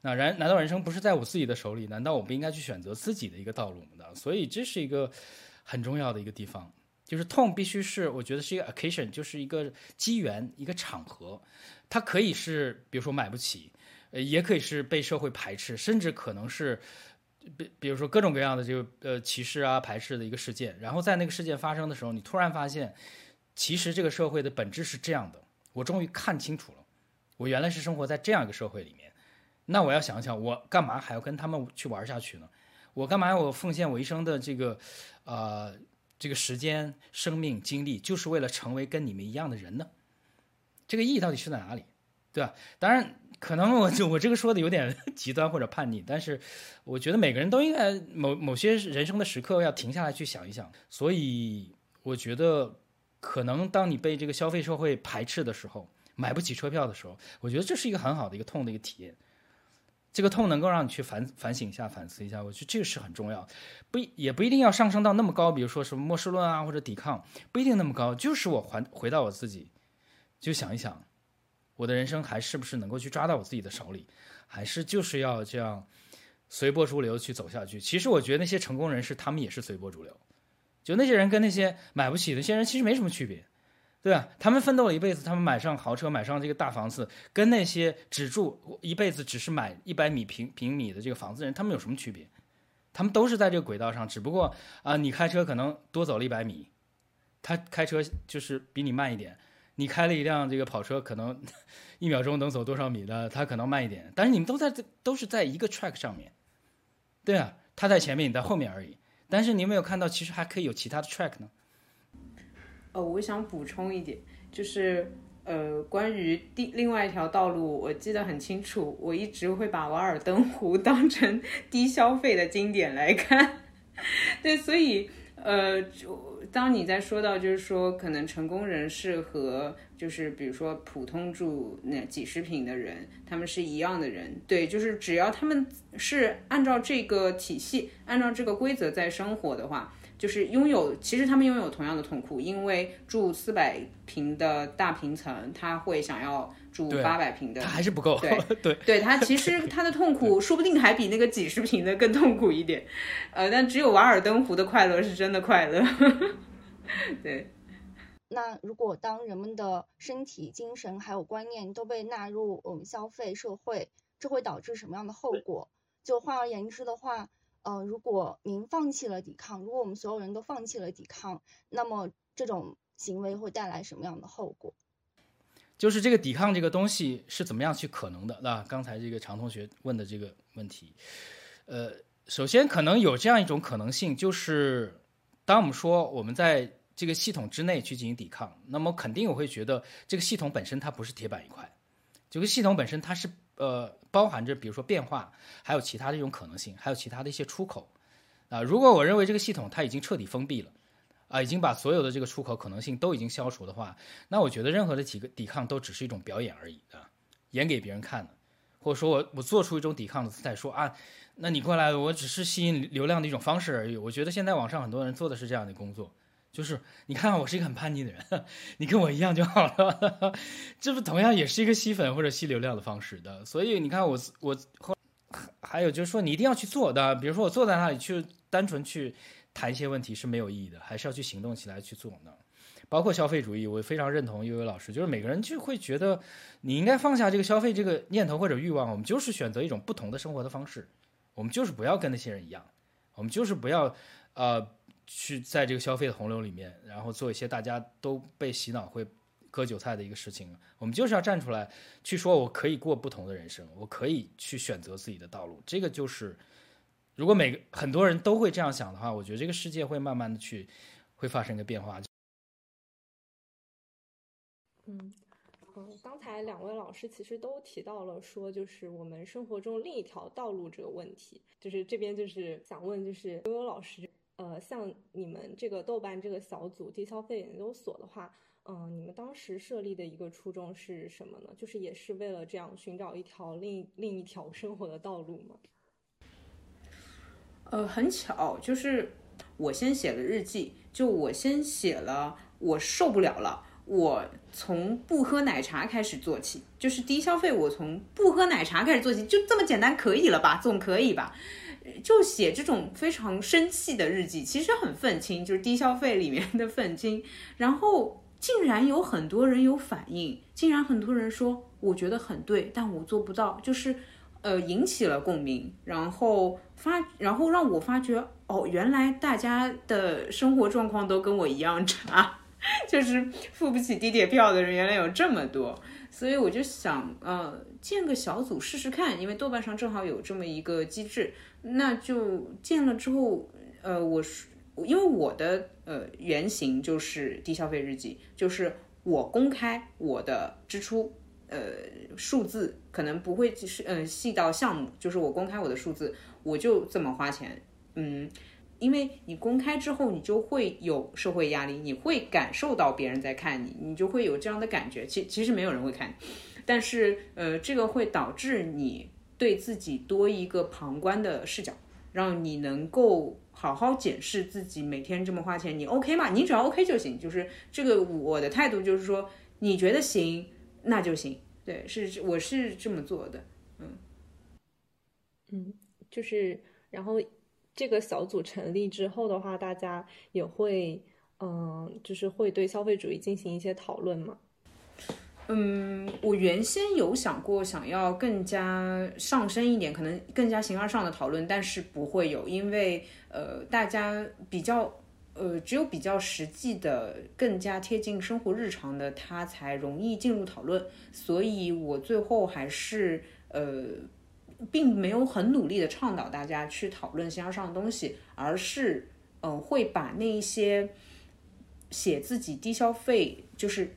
那然难道人生不是在我自己的手里？难道我不应该去选择自己的一个道路吗？所以这是一个很重要的一个地方，就是痛必须是我觉得是一个 occasion，就是一个机缘，一个场合，它可以是比如说买不起，呃，也可以是被社会排斥，甚至可能是。比比如说各种各样的这个呃歧视啊排斥的一个事件，然后在那个事件发生的时候，你突然发现，其实这个社会的本质是这样的。我终于看清楚了，我原来是生活在这样一个社会里面。那我要想想，我干嘛还要跟他们去玩下去呢？我干嘛要我奉献我一生的这个呃这个时间、生命、精力，就是为了成为跟你们一样的人呢？这个意义到底是在哪里？对吧？当然。可能我就我这个说的有点 极端或者叛逆，但是我觉得每个人都应该某某些人生的时刻要停下来去想一想。所以我觉得，可能当你被这个消费社会排斥的时候，买不起车票的时候，我觉得这是一个很好的一个痛的一个体验。这个痛能够让你去反反省一下、反思一下，我觉得这个是很重要。不也不一定要上升到那么高，比如说什么末世论啊或者抵抗，不一定那么高。就是我还回到我自己，就想一想。我的人生还是不是能够去抓到我自己的手里，还是就是要这样随波逐流去走下去？其实我觉得那些成功人士他们也是随波逐流，就那些人跟那些买不起的那些人其实没什么区别，对吧？他们奋斗了一辈子，他们买上豪车，买上这个大房子，跟那些只住一辈子只是买一百米平平米的这个房子人，他们有什么区别？他们都是在这个轨道上，只不过啊，你开车可能多走了一百米，他开车就是比你慢一点。你开了一辆这个跑车，可能 一秒钟能走多少米的？他可能慢一点，但是你们都在这都是在一个 track 上面，对啊，他在前面，你在后面而已。但是你有没有看到，其实还可以有其他的 track 呢？呃，我想补充一点，就是呃，关于第另外一条道路，我记得很清楚，我一直会把《瓦尔登湖》当成 低消费的经典来看，对，所以呃就。当你在说到就是说可能成功人士和就是比如说普通住那几十平的人，他们是一样的人，对，就是只要他们是按照这个体系、按照这个规则在生活的话，就是拥有其实他们拥有同样的痛苦，因为住四百平的大平层，他会想要。住八百平的，他还是不够。对 对对，他其实他的痛苦说不定还比那个几十平的更痛苦一点。呃，但只有瓦尔登湖的快乐是真的快乐。对。那如果当人们的身体、精神还有观念都被纳入我们消费社会，这会导致什么样的后果？就换而言之的话，呃，如果您放弃了抵抗，如果我们所有人都放弃了抵抗，那么这种行为会带来什么样的后果？就是这个抵抗这个东西是怎么样去可能的？那刚才这个常同学问的这个问题，呃，首先可能有这样一种可能性，就是当我们说我们在这个系统之内去进行抵抗，那么肯定我会觉得这个系统本身它不是铁板一块，这个系统本身它是呃包含着比如说变化，还有其他的一种可能性，还有其他的一些出口啊。如果我认为这个系统它已经彻底封闭了。啊，已经把所有的这个出口可能性都已经消除的话，那我觉得任何的几个抵抗都只是一种表演而已啊，演给别人看的，或者说我我做出一种抵抗的姿态，说啊，那你过来，我只是吸引流量的一种方式而已。我觉得现在网上很多人做的是这样的工作，就是你看我是一个很叛逆的人，你跟我一样就好了，这不同样也是一个吸粉或者吸流量的方式的。所以你看我我后还有就是说你一定要去做的，比如说我坐在那里去单纯去。谈一些问题是没有意义的，还是要去行动起来去做呢？包括消费主义，我非常认同悠悠老师，就是每个人就会觉得你应该放下这个消费这个念头或者欲望，我们就是选择一种不同的生活的方式，我们就是不要跟那些人一样，我们就是不要呃去在这个消费的洪流里面，然后做一些大家都被洗脑会割韭菜的一个事情。我们就是要站出来去说，我可以过不同的人生，我可以去选择自己的道路。这个就是，如果每个很多人都会这样想的话，我觉得这个世界会慢慢的去会发生一个变化。嗯。嗯，刚才两位老师其实都提到了，说就是我们生活中另一条道路这个问题，就是这边就是想问，就是悠悠老师，呃，像你们这个豆瓣这个小组低消费研究所的话，嗯，你们当时设立的一个初衷是什么呢？就是也是为了这样寻找一条另另一条生活的道路吗？呃，很巧，就是我先写了日记，就我先写了，我受不了了。我从不喝奶茶开始做起，就是低消费。我从不喝奶茶开始做起，就这么简单，可以了吧？总可以吧？就写这种非常生气的日记，其实很愤青，就是低消费里面的愤青。然后竟然有很多人有反应，竟然很多人说我觉得很对，但我做不到，就是呃引起了共鸣，然后发，然后让我发觉哦，原来大家的生活状况都跟我一样差。就是付不起地铁票的人原来有这么多，所以我就想，呃，建个小组试试看，因为豆瓣上正好有这么一个机制，那就建了之后，呃，我是因为我的呃原型就是低消费日记，就是我公开我的支出，呃，数字可能不会是嗯细到项目，就是我公开我的数字，我就这么花钱，嗯。因为你公开之后，你就会有社会压力，你会感受到别人在看你，你就会有这样的感觉。其其实没有人会看，但是呃，这个会导致你对自己多一个旁观的视角，让你能够好好检视自己每天这么花钱，你 OK 吗？你只要 OK 就行。就是这个我的态度就是说，你觉得行那就行。对，是我是这么做的。嗯嗯，就是然后。这个小组成立之后的话，大家也会，嗯，就是会对消费主义进行一些讨论嘛？嗯，我原先有想过想要更加上升一点，可能更加形而上的讨论，但是不会有，因为呃，大家比较，呃，只有比较实际的、更加贴近生活日常的，它才容易进入讨论。所以我最后还是呃。并没有很努力的倡导大家去讨论形而上的东西，而是，嗯，会把那一些写自己低消费，就是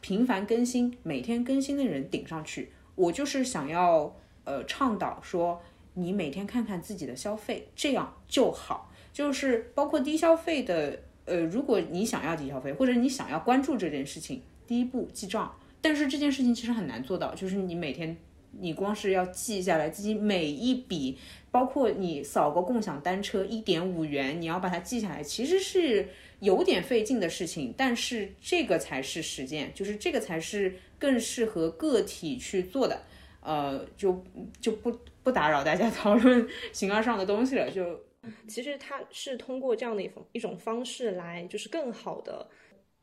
频繁更新、每天更新的人顶上去。我就是想要，呃，倡导说，你每天看看自己的消费，这样就好。就是包括低消费的，呃，如果你想要低消费，或者你想要关注这件事情，第一步记账。但是这件事情其实很难做到，就是你每天。你光是要记下来自己每一笔，包括你扫个共享单车一点五元，你要把它记下来，其实是有点费劲的事情。但是这个才是实践，就是这个才是更适合个体去做的。呃，就就不不打扰大家讨论形而上的东西了。就其实它是通过这样的一种一种方式来，就是更好的，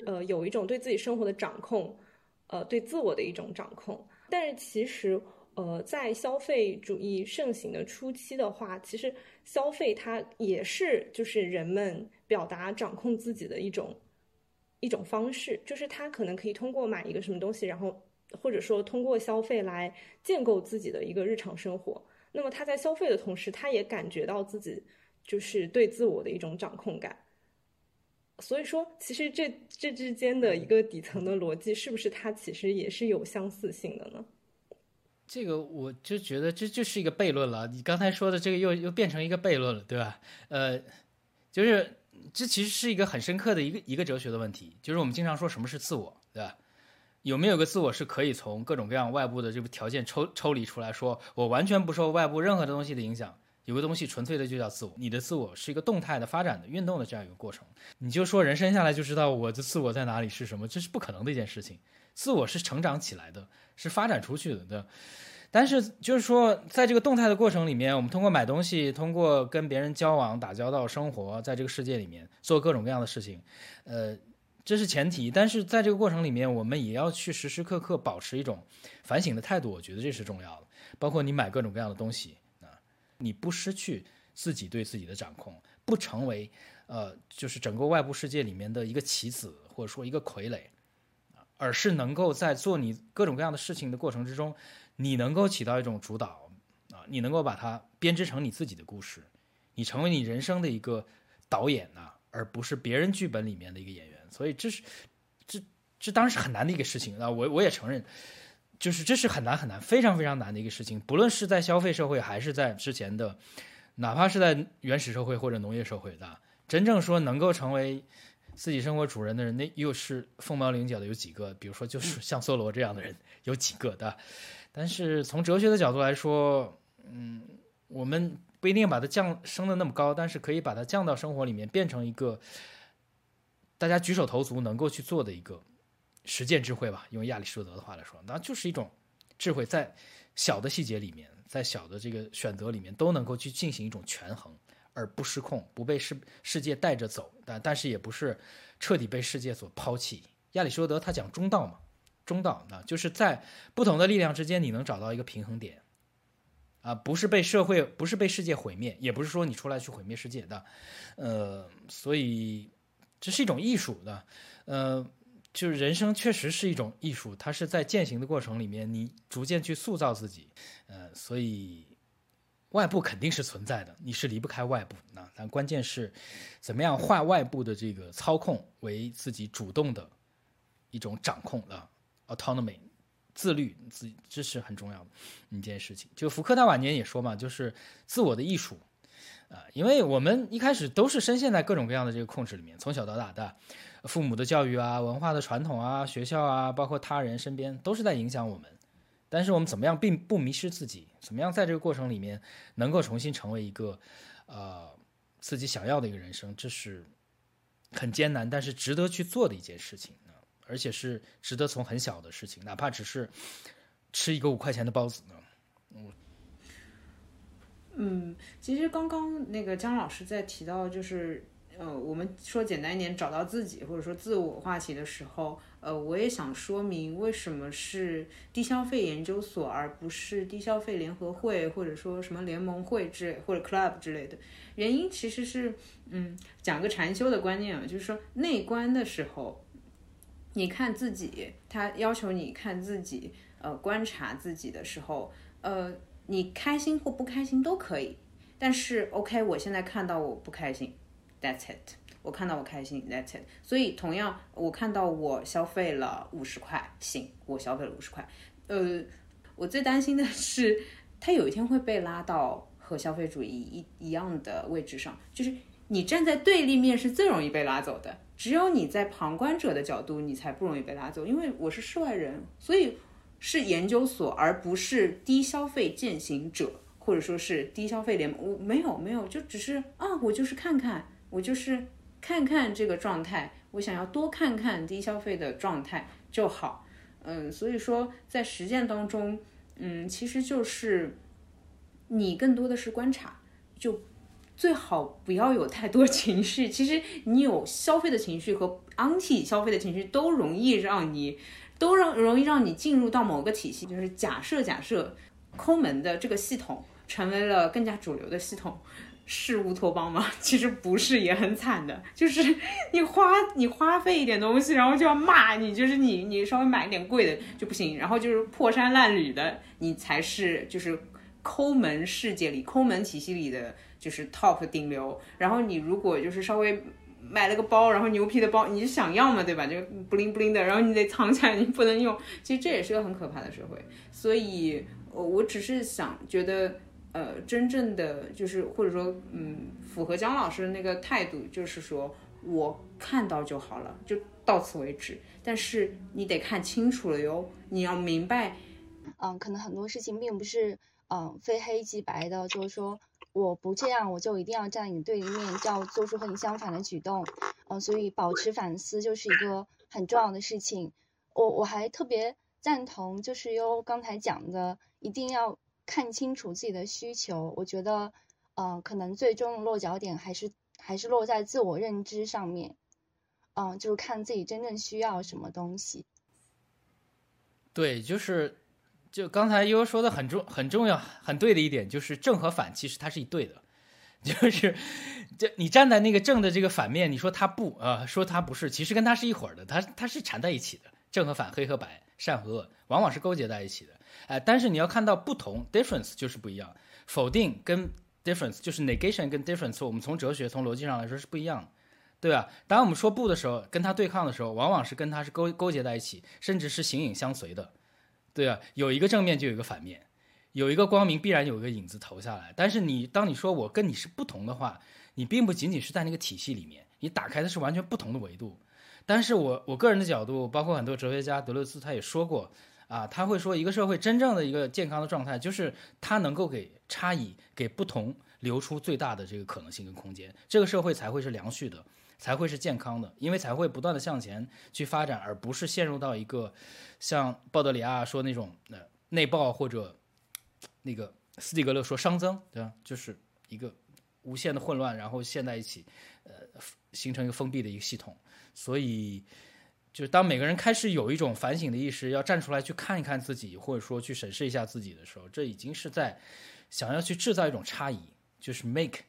呃，有一种对自己生活的掌控，呃，对自我的一种掌控。但是其实。呃，在消费主义盛行的初期的话，其实消费它也是就是人们表达掌控自己的一种一种方式，就是他可能可以通过买一个什么东西，然后或者说通过消费来建构自己的一个日常生活。那么他在消费的同时，他也感觉到自己就是对自我的一种掌控感。所以说，其实这这之间的一个底层的逻辑，是不是它其实也是有相似性的呢？这个我就觉得这就是一个悖论了。你刚才说的这个又又变成一个悖论了，对吧？呃，就是这其实是一个很深刻的一个一个哲学的问题。就是我们经常说什么是自我，对吧？有没有个自我是可以从各种各样外部的这个条件抽抽离出来说，我完全不受外部任何的东西的影响，有个东西纯粹的就叫自我。你的自我是一个动态的发展的运动的这样一个过程。你就说人生下来就知道我的自我在哪里是什么，这是不可能的一件事情。自我是成长起来的，是发展出去的，对。但是就是说，在这个动态的过程里面，我们通过买东西，通过跟别人交往、打交道、生活，在这个世界里面做各种各样的事情，呃，这是前提。但是在这个过程里面，我们也要去时时刻刻保持一种反省的态度，我觉得这是重要的。包括你买各种各样的东西啊，你不失去自己对自己的掌控，不成为呃，就是整个外部世界里面的一个棋子，或者说一个傀儡，而是能够在做你各种各样的事情的过程之中，你能够起到一种主导啊，你能够把它编织成你自己的故事，你成为你人生的一个导演呐、而不是别人剧本里面的一个演员。所以这是这这当然是很难的一个事情啊，我我也承认。就是这是很难很难，非常非常难的一个事情。不论是在消费社会，还是在之前的，哪怕是在原始社会或者农业社会的，真正说能够成为自己生活主人的人，那又是凤毛麟角的，有几个？比如说，就是像梭罗这样的人，有几个的？但是从哲学的角度来说，嗯，我们不一定把它降升的那么高，但是可以把它降到生活里面，变成一个大家举手投足能够去做的一个。实践智慧吧，用亚里士多德的话来说，那就是一种智慧，在小的细节里面，在小的这个选择里面，都能够去进行一种权衡，而不失控，不被世世界带着走，但但是也不是彻底被世界所抛弃。亚里士多德他讲中道嘛，中道呢就是在不同的力量之间，你能找到一个平衡点，啊，不是被社会，不是被世界毁灭，也不是说你出来去毁灭世界的，呃，所以这是一种艺术的，呃。就是人生确实是一种艺术，它是在践行的过程里面，你逐渐去塑造自己，呃，所以外部肯定是存在的，你是离不开外部。那但关键是，怎么样化外部的这个操控为自己主动的一种掌控啊，autonomy，自律，自这是很重要的一件事情。就福柯他晚年也说嘛，就是自我的艺术啊，因为我们一开始都是深陷在各种各样的这个控制里面，从小到大的。父母的教育啊，文化的传统啊，学校啊，包括他人身边，都是在影响我们。但是我们怎么样并不迷失自己？怎么样在这个过程里面能够重新成为一个，呃，自己想要的一个人生？这是很艰难，但是值得去做的一件事情。而且是值得从很小的事情，哪怕只是吃一个五块钱的包子呢。嗯，嗯，其实刚刚那个姜老师在提到就是。呃，我们说简单一点，找到自己或者说自我话题的时候，呃，我也想说明为什么是低消费研究所，而不是低消费联合会或者说什么联盟会之类或者 club 之类的。原因其实是，嗯，讲个禅修的观念啊，就是说内观的时候，你看自己，他要求你看自己，呃，观察自己的时候，呃，你开心或不开心都可以，但是 OK，我现在看到我不开心。That's it，我看到我开心，That's it。所以同样，我看到我消费了五十块，行，我消费了五十块。呃，我最担心的是，他有一天会被拉到和消费主义一一样的位置上，就是你站在对立面是最容易被拉走的，只有你在旁观者的角度，你才不容易被拉走。因为我是世外人，所以是研究所，而不是低消费践行者，或者说是低消费联盟。我没有没有，就只是啊，我就是看看。我就是看看这个状态，我想要多看看低消费的状态就好。嗯，所以说在实践当中，嗯，其实就是你更多的是观察，就最好不要有太多情绪。其实你有消费的情绪和 anti 消费的情绪，都容易让你都让容易让你进入到某个体系。就是假设假设抠门的这个系统成为了更加主流的系统。是乌托邦吗？其实不是，也很惨的。就是你花你花费一点东西，然后就要骂你，就是你你稍微买一点贵的就不行，然后就是破山烂铝的，你才是就是抠门世界里抠门体系里的就是 top 顶流。然后你如果就是稍微买了个包，然后牛皮的包，你就想要嘛，对吧？就不灵不灵的，然后你得藏起来，你不能用。其实这也是个很可怕的社会。所以，我我只是想觉得。呃，真正的就是或者说，嗯，符合姜老师的那个态度，就是说我看到就好了，就到此为止。但是你得看清楚了哟，你要明白，嗯，可能很多事情并不是嗯非黑即白的，就是说我不这样，我就一定要站在你对立面，就要做出和你相反的举动。嗯，所以保持反思就是一个很重要的事情。我我还特别赞同，就是优刚才讲的，一定要。看清楚自己的需求，我觉得，呃，可能最终落脚点还是还是落在自我认知上面，嗯，就是看自己真正需要什么东西。对，就是，就刚才悠悠说的很重很重要很对的一点，就是正和反其实它是一对的，就是这你站在那个正的这个反面，你说他不啊、说他不是，其实跟他是一伙的，他他是缠在一起的，正和反，黑和白，善和恶，往往是勾结在一起的。哎，但是你要看到不同，difference 就是不一样，否定跟 difference 就是 negation 跟 difference，我们从哲学从逻辑上来说是不一样的。对吧？当我们说不的时候，跟他对抗的时候，往往是跟他是勾勾结在一起，甚至是形影相随的，对啊，有一个正面就有一个反面，有一个光明必然有一个影子投下来。但是你当你说我跟你是不同的话，你并不仅仅是在那个体系里面，你打开的是完全不同的维度。但是我我个人的角度，包括很多哲学家德勒兹他也说过啊，他会说一个社会真正的一个健康的状态，就是它能够给差异、给不同留出最大的这个可能性跟空间，这个社会才会是良序的。才会是健康的，因为才会不断的向前去发展，而不是陷入到一个像鲍德里亚说那种呃内爆或者那个斯蒂格勒说熵增，对吧？就是一个无限的混乱，然后陷在一起，呃，形成一个封闭的一个系统。所以，就是当每个人开始有一种反省的意识，要站出来去看一看自己，或者说去审视一下自己的时候，这已经是在想要去制造一种差异，就是 make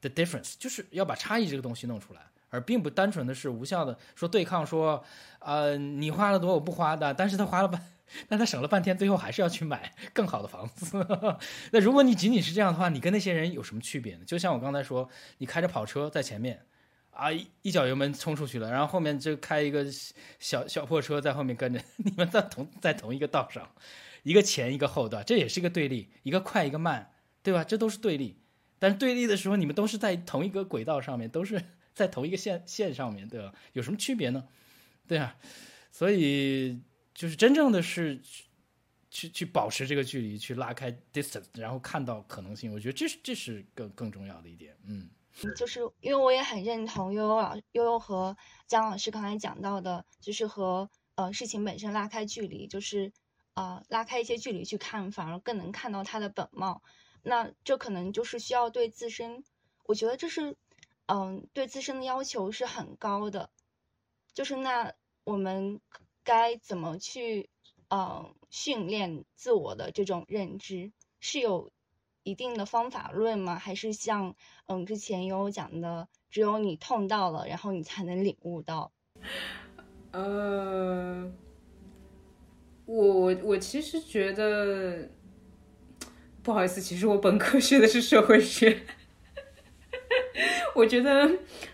the difference，就是要把差异这个东西弄出来。而并不单纯的是无效的说对抗，说，呃，你花了多我不花的，但是他花了半，但他省了半天，最后还是要去买更好的房子。那如果你仅仅是这样的话，你跟那些人有什么区别呢？就像我刚才说，你开着跑车在前面，啊，一脚油门冲出去了，然后后面就开一个小小破车在后面跟着，你们在同在同一个道上，一个前一个后，对吧？这也是一个对立，一个快一个慢，对吧？这都是对立，但是对立的时候，你们都是在同一个轨道上面，都是。在同一个线线上面，对吧？有什么区别呢？对啊，所以就是真正的是去去保持这个距离，去拉开 distance，然后看到可能性。我觉得这是这是更更重要的一点。嗯，就是因为我也很认同悠悠老悠悠和姜老师刚才讲到的，就是和呃事情本身拉开距离，就是呃拉开一些距离去看，反而更能看到它的本貌。那这可能就是需要对自身，我觉得这是。嗯，对自身的要求是很高的，就是那我们该怎么去嗯训练自我的这种认知？是有一定的方法论吗？还是像嗯之前有讲的，只有你痛到了，然后你才能领悟到？呃，我我我其实觉得不好意思，其实我本科学的是社会学。我觉得，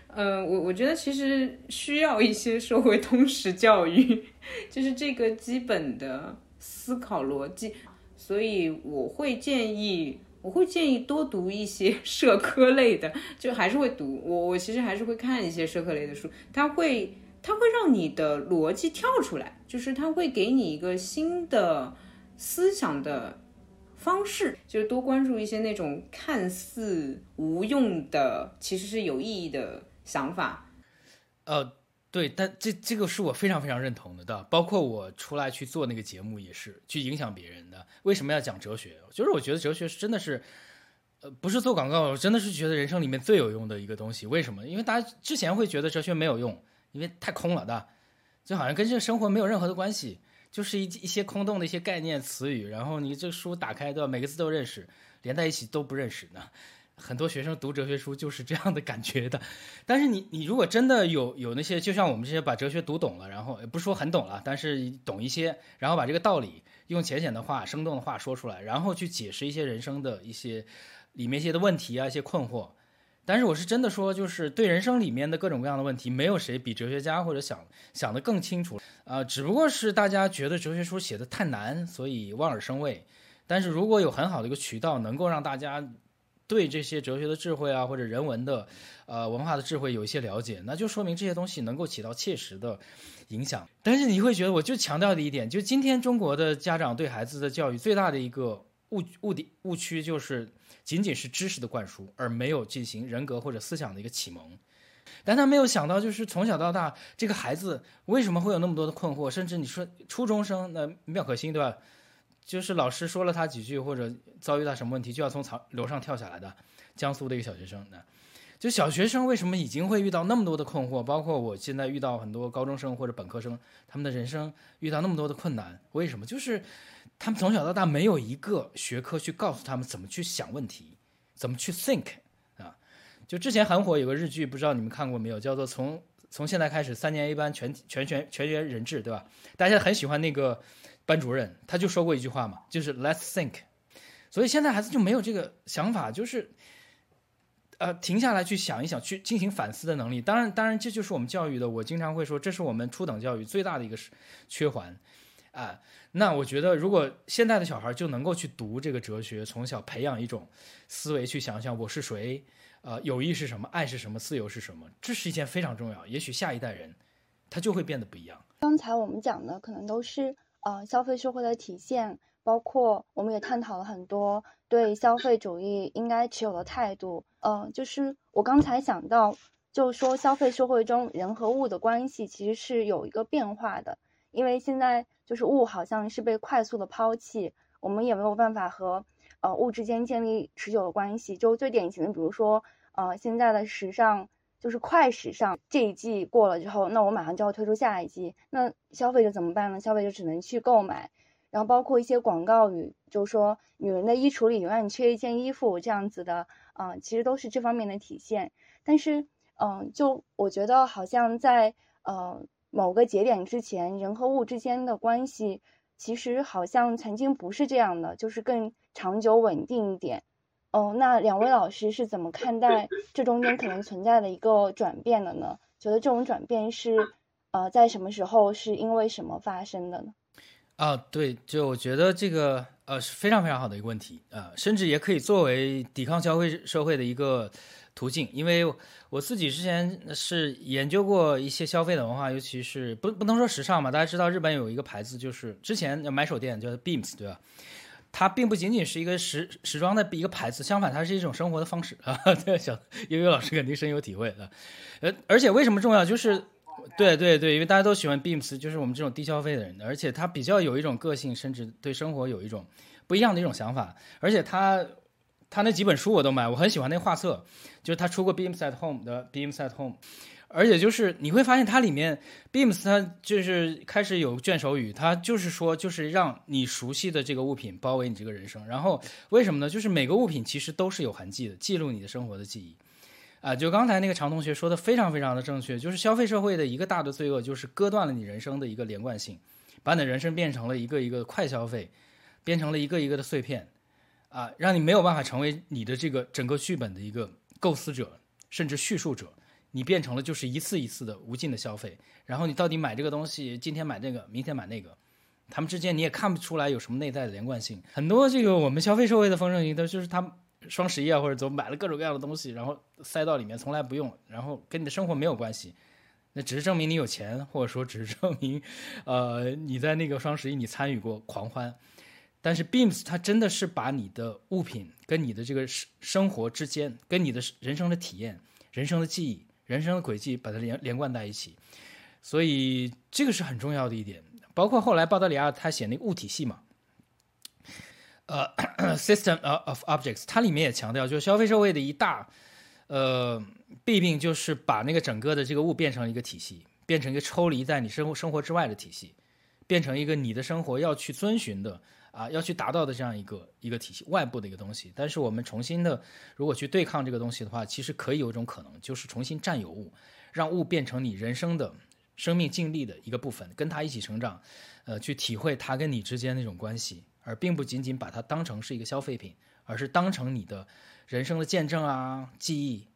呃，我我觉得其实需要一些社会通识教育，就是这个基本的思考逻辑。所以我会建议，我会建议多读一些 社科类的，就还是会读。我我其实还是会看一些社科类的书，它会它会让你的逻辑跳出来，就是它会给你一个新的思想的。方式就是多关注一些那种看似无用的，其实是有意义的想法。呃，对，但这这个是我非常非常认同的，包括我出来去做那个节目也是去影响别人的。为什么要讲哲学？就是我觉得哲学是真的是，呃，不是做广告，我真的是觉得人生里面最有用的一个东西。为什么？因为大家之前会觉得哲学没有用，因为太空了的，就好像跟这个生活没有任何的关系。就是一一些空洞的一些概念词语，然后你这书打开对吧？每个字都认识，连在一起都不认识呢。很多学生读哲学书就是这样的感觉的。但是你你如果真的有有那些，就像我们这些把哲学读懂了，然后也不是说很懂了，但是懂一些，然后把这个道理用浅显的话、生动的话说出来，然后去解释一些人生的一些里面一些的问题啊、一些困惑。但是我是真的说，就是对人生里面的各种各样的问题，没有谁比哲学家或者想想的更清楚。啊，只不过是大家觉得哲学书写的太难，所以望而生畏。但是如果有很好的一个渠道，能够让大家对这些哲学的智慧啊，或者人文的，呃，文化的智慧有一些了解，那就说明这些东西能够起到切实的影响。但是你会觉得，我就强调的一点，就今天中国的家长对孩子的教育最大的一个误误点误区，就是仅仅是知识的灌输，而没有进行人格或者思想的一个启蒙。但他没有想到，就是从小到大，这个孩子为什么会有那么多的困惑？甚至你说初中生，那妙可心对吧？就是老师说了他几句，或者遭遇到什么问题，就要从草楼上跳下来的。江苏的一个小学生，那就小学生为什么已经会遇到那么多的困惑？包括我现在遇到很多高中生或者本科生，他们的人生遇到那么多的困难，为什么？就是他们从小到大没有一个学科去告诉他们怎么去想问题，怎么去 think 啊。就之前很火有个日剧，不知道你们看过没有，叫做《从从现在开始三年 A 班全全全全员人质》，对吧？大家很喜欢那个班主任，他就说过一句话嘛，就是 Let's think。所以现在孩子就没有这个想法，就是呃停下来去想一想，去进行反思的能力。当然，当然这就是我们教育的，我经常会说，这是我们初等教育最大的一个缺环啊。那我觉得，如果现在的小孩就能够去读这个哲学，从小培养一种思维，去想想我是谁，呃，友谊是什么，爱是什么，自由是什么，这是一件非常重要。也许下一代人他就会变得不一样。刚才我们讲的可能都是呃消费社会的体现。包括我们也探讨了很多对消费主义应该持有的态度。呃，就是我刚才想到，就是说消费社会中人和物的关系其实是有一个变化的，因为现在就是物好像是被快速的抛弃，我们也没有办法和呃物之间建立持久的关系。就最典型的，比如说呃现在的时尚就是快时尚，这一季过了之后，那我马上就要推出下一季，那消费者怎么办呢？消费者只能去购买。然后包括一些广告语，就是说女人的衣橱里永远缺一件衣服这样子的，嗯，其实都是这方面的体现。但是，嗯，就我觉得好像在呃某个节点之前，人和物之间的关系其实好像曾经不是这样的，就是更长久稳定一点。哦，那两位老师是怎么看待 这中间可能存在的一个转变的呢？觉得这种转变是呃在什么时候是因为什么发生的呢？啊，对，就我觉得这个呃是非常非常好的一个问题啊，甚至也可以作为抵抗消费社会的一个途径。因为我自己之前是研究过一些消费的文化，尤其是不不能说时尚嘛，大家知道日本有一个牌子，就是之前买手店叫 Beams，对吧？它并不仅仅是一个时时装的一个牌子，相反，它是一种生活的方式啊。这个小悠悠老师肯定深有体会的。呃，而且为什么重要？就是。对对对，因为大家都喜欢 Beams，就是我们这种低消费的人，而且他比较有一种个性，甚至对生活有一种不一样的一种想法。而且他他那几本书我都买，我很喜欢那画册，就是他出过 Beams at Home 的 Beams at Home，而且就是你会发现它里面 Beams 它就是开始有卷首语，它就是说就是让你熟悉的这个物品包围你这个人生。然后为什么呢？就是每个物品其实都是有痕迹的，记录你的生活的记忆。啊，就刚才那个常同学说的非常非常的正确，就是消费社会的一个大的罪恶，就是割断了你人生的一个连贯性，把你的人生变成了一个一个快消费，变成了一个一个的碎片，啊，让你没有办法成为你的这个整个剧本的一个构思者，甚至叙述者，你变成了就是一次一次的无尽的消费，然后你到底买这个东西，今天买这个，明天买那个，他们之间你也看不出来有什么内在的连贯性，很多这个我们消费社会的丰盛型的，就是他。双十一啊，或者怎么买了各种各样的东西，然后塞到里面，从来不用，然后跟你的生活没有关系，那只是证明你有钱，或者说只是证明，呃，你在那个双十一你参与过狂欢。但是 Beams 它真的是把你的物品跟你的这个生生活之间，跟你的人生的体验、人生的记忆、人生的轨迹，把它连连贯在一起。所以这个是很重要的一点。包括后来鲍德里亚他写那个物体系嘛。呃，system of objects，它里面也强调，就是消费社会的一大呃弊病，就是把那个整个的这个物变成一个体系，变成一个抽离在你生活生活之外的体系，变成一个你的生活要去遵循的啊，要去达到的这样一个一个体系，外部的一个东西。但是我们重新的，如果去对抗这个东西的话，其实可以有一种可能，就是重新占有物，让物变成你人生的生命经历的一个部分，跟它一起成长，呃，去体会它跟你之间那种关系。而并不仅仅把它当成是一个消费品，而是当成你的人生的见证啊、记忆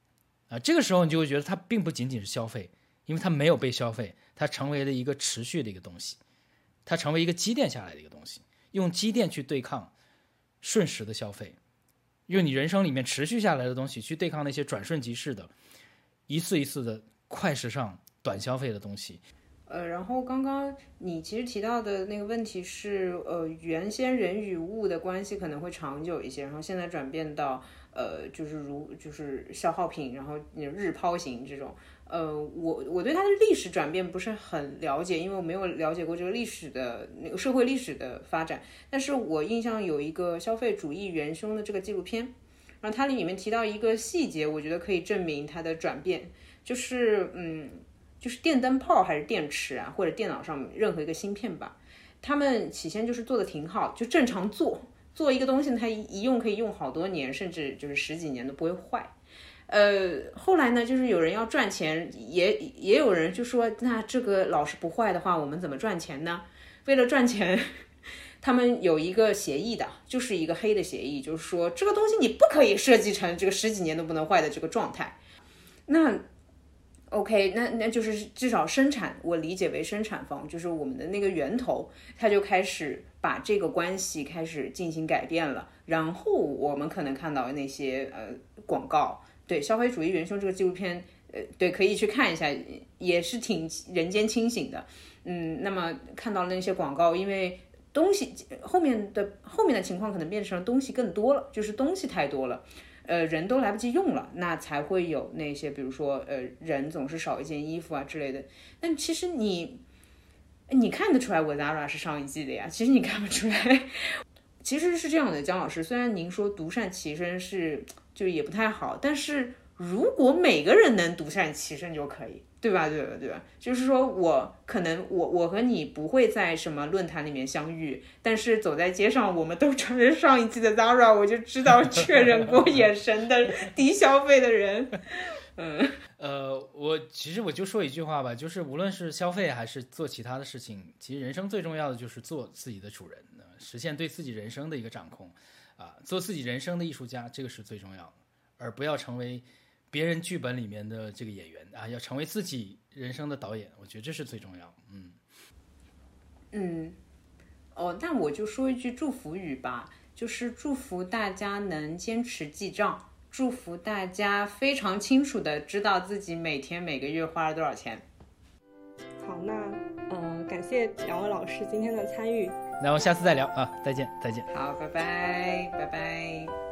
啊。这个时候你就会觉得它并不仅仅是消费，因为它没有被消费，它成为了一个持续的一个东西，它成为一个积淀下来的一个东西，用积淀去对抗瞬时的消费，用你人生里面持续下来的东西去对抗那些转瞬即逝的、一次一次的快时尚、短消费的东西。呃，然后刚刚你其实提到的那个问题是，呃，原先人与物的关系可能会长久一些，然后现在转变到，呃，就是如就是消耗品，然后日抛型这种，呃，我我对它的历史转变不是很了解，因为我没有了解过这个历史的那个社会历史的发展，但是我印象有一个消费主义元凶的这个纪录片，然后它里面提到一个细节，我觉得可以证明它的转变，就是嗯。就是电灯泡还是电池啊，或者电脑上任何一个芯片吧，他们起先就是做的挺好，就正常做做一个东西，它一用可以用好多年，甚至就是十几年都不会坏。呃，后来呢，就是有人要赚钱，也也有人就说，那这个老是不坏的话，我们怎么赚钱呢？为了赚钱，他们有一个协议的，就是一个黑的协议，就是说这个东西你不可以设计成这个十几年都不能坏的这个状态。那 OK，那那就是至少生产，我理解为生产方，就是我们的那个源头，他就开始把这个关系开始进行改变了。然后我们可能看到那些呃广告。对《消费主义元凶》这个纪录片，呃，对，可以去看一下，也是挺人间清醒的。嗯，那么看到了那些广告，因为东西后面的后面的情况可能变成了东西更多了，就是东西太多了，呃，人都来不及用了，那才会有那些，比如说，呃，人总是少一件衣服啊之类的。但其实你，你看得出来，我 Zara 是上一季的呀。其实你看不出来。其实是这样的，姜老师，虽然您说独善其身是。就也不太好，但是如果每个人能独善其身就可以，对吧？对吧？对吧？就是说我可能我我和你不会在什么论坛里面相遇，但是走在街上，我们都穿着上一季的 Zara，我就知道确认过眼神的低消费的人。嗯，呃，我其实我就说一句话吧，就是无论是消费还是做其他的事情，其实人生最重要的就是做自己的主人，实现对自己人生的一个掌控。啊，做自己人生的艺术家，这个是最重要的，而不要成为别人剧本里面的这个演员啊，要成为自己人生的导演，我觉得这是最重要。嗯嗯，哦，那我就说一句祝福语吧，就是祝福大家能坚持记账，祝福大家非常清楚的知道自己每天每个月花了多少钱。好，那呃，感谢两位老师今天的参与。那我下次再聊啊，再见，再见。好，拜拜，拜拜。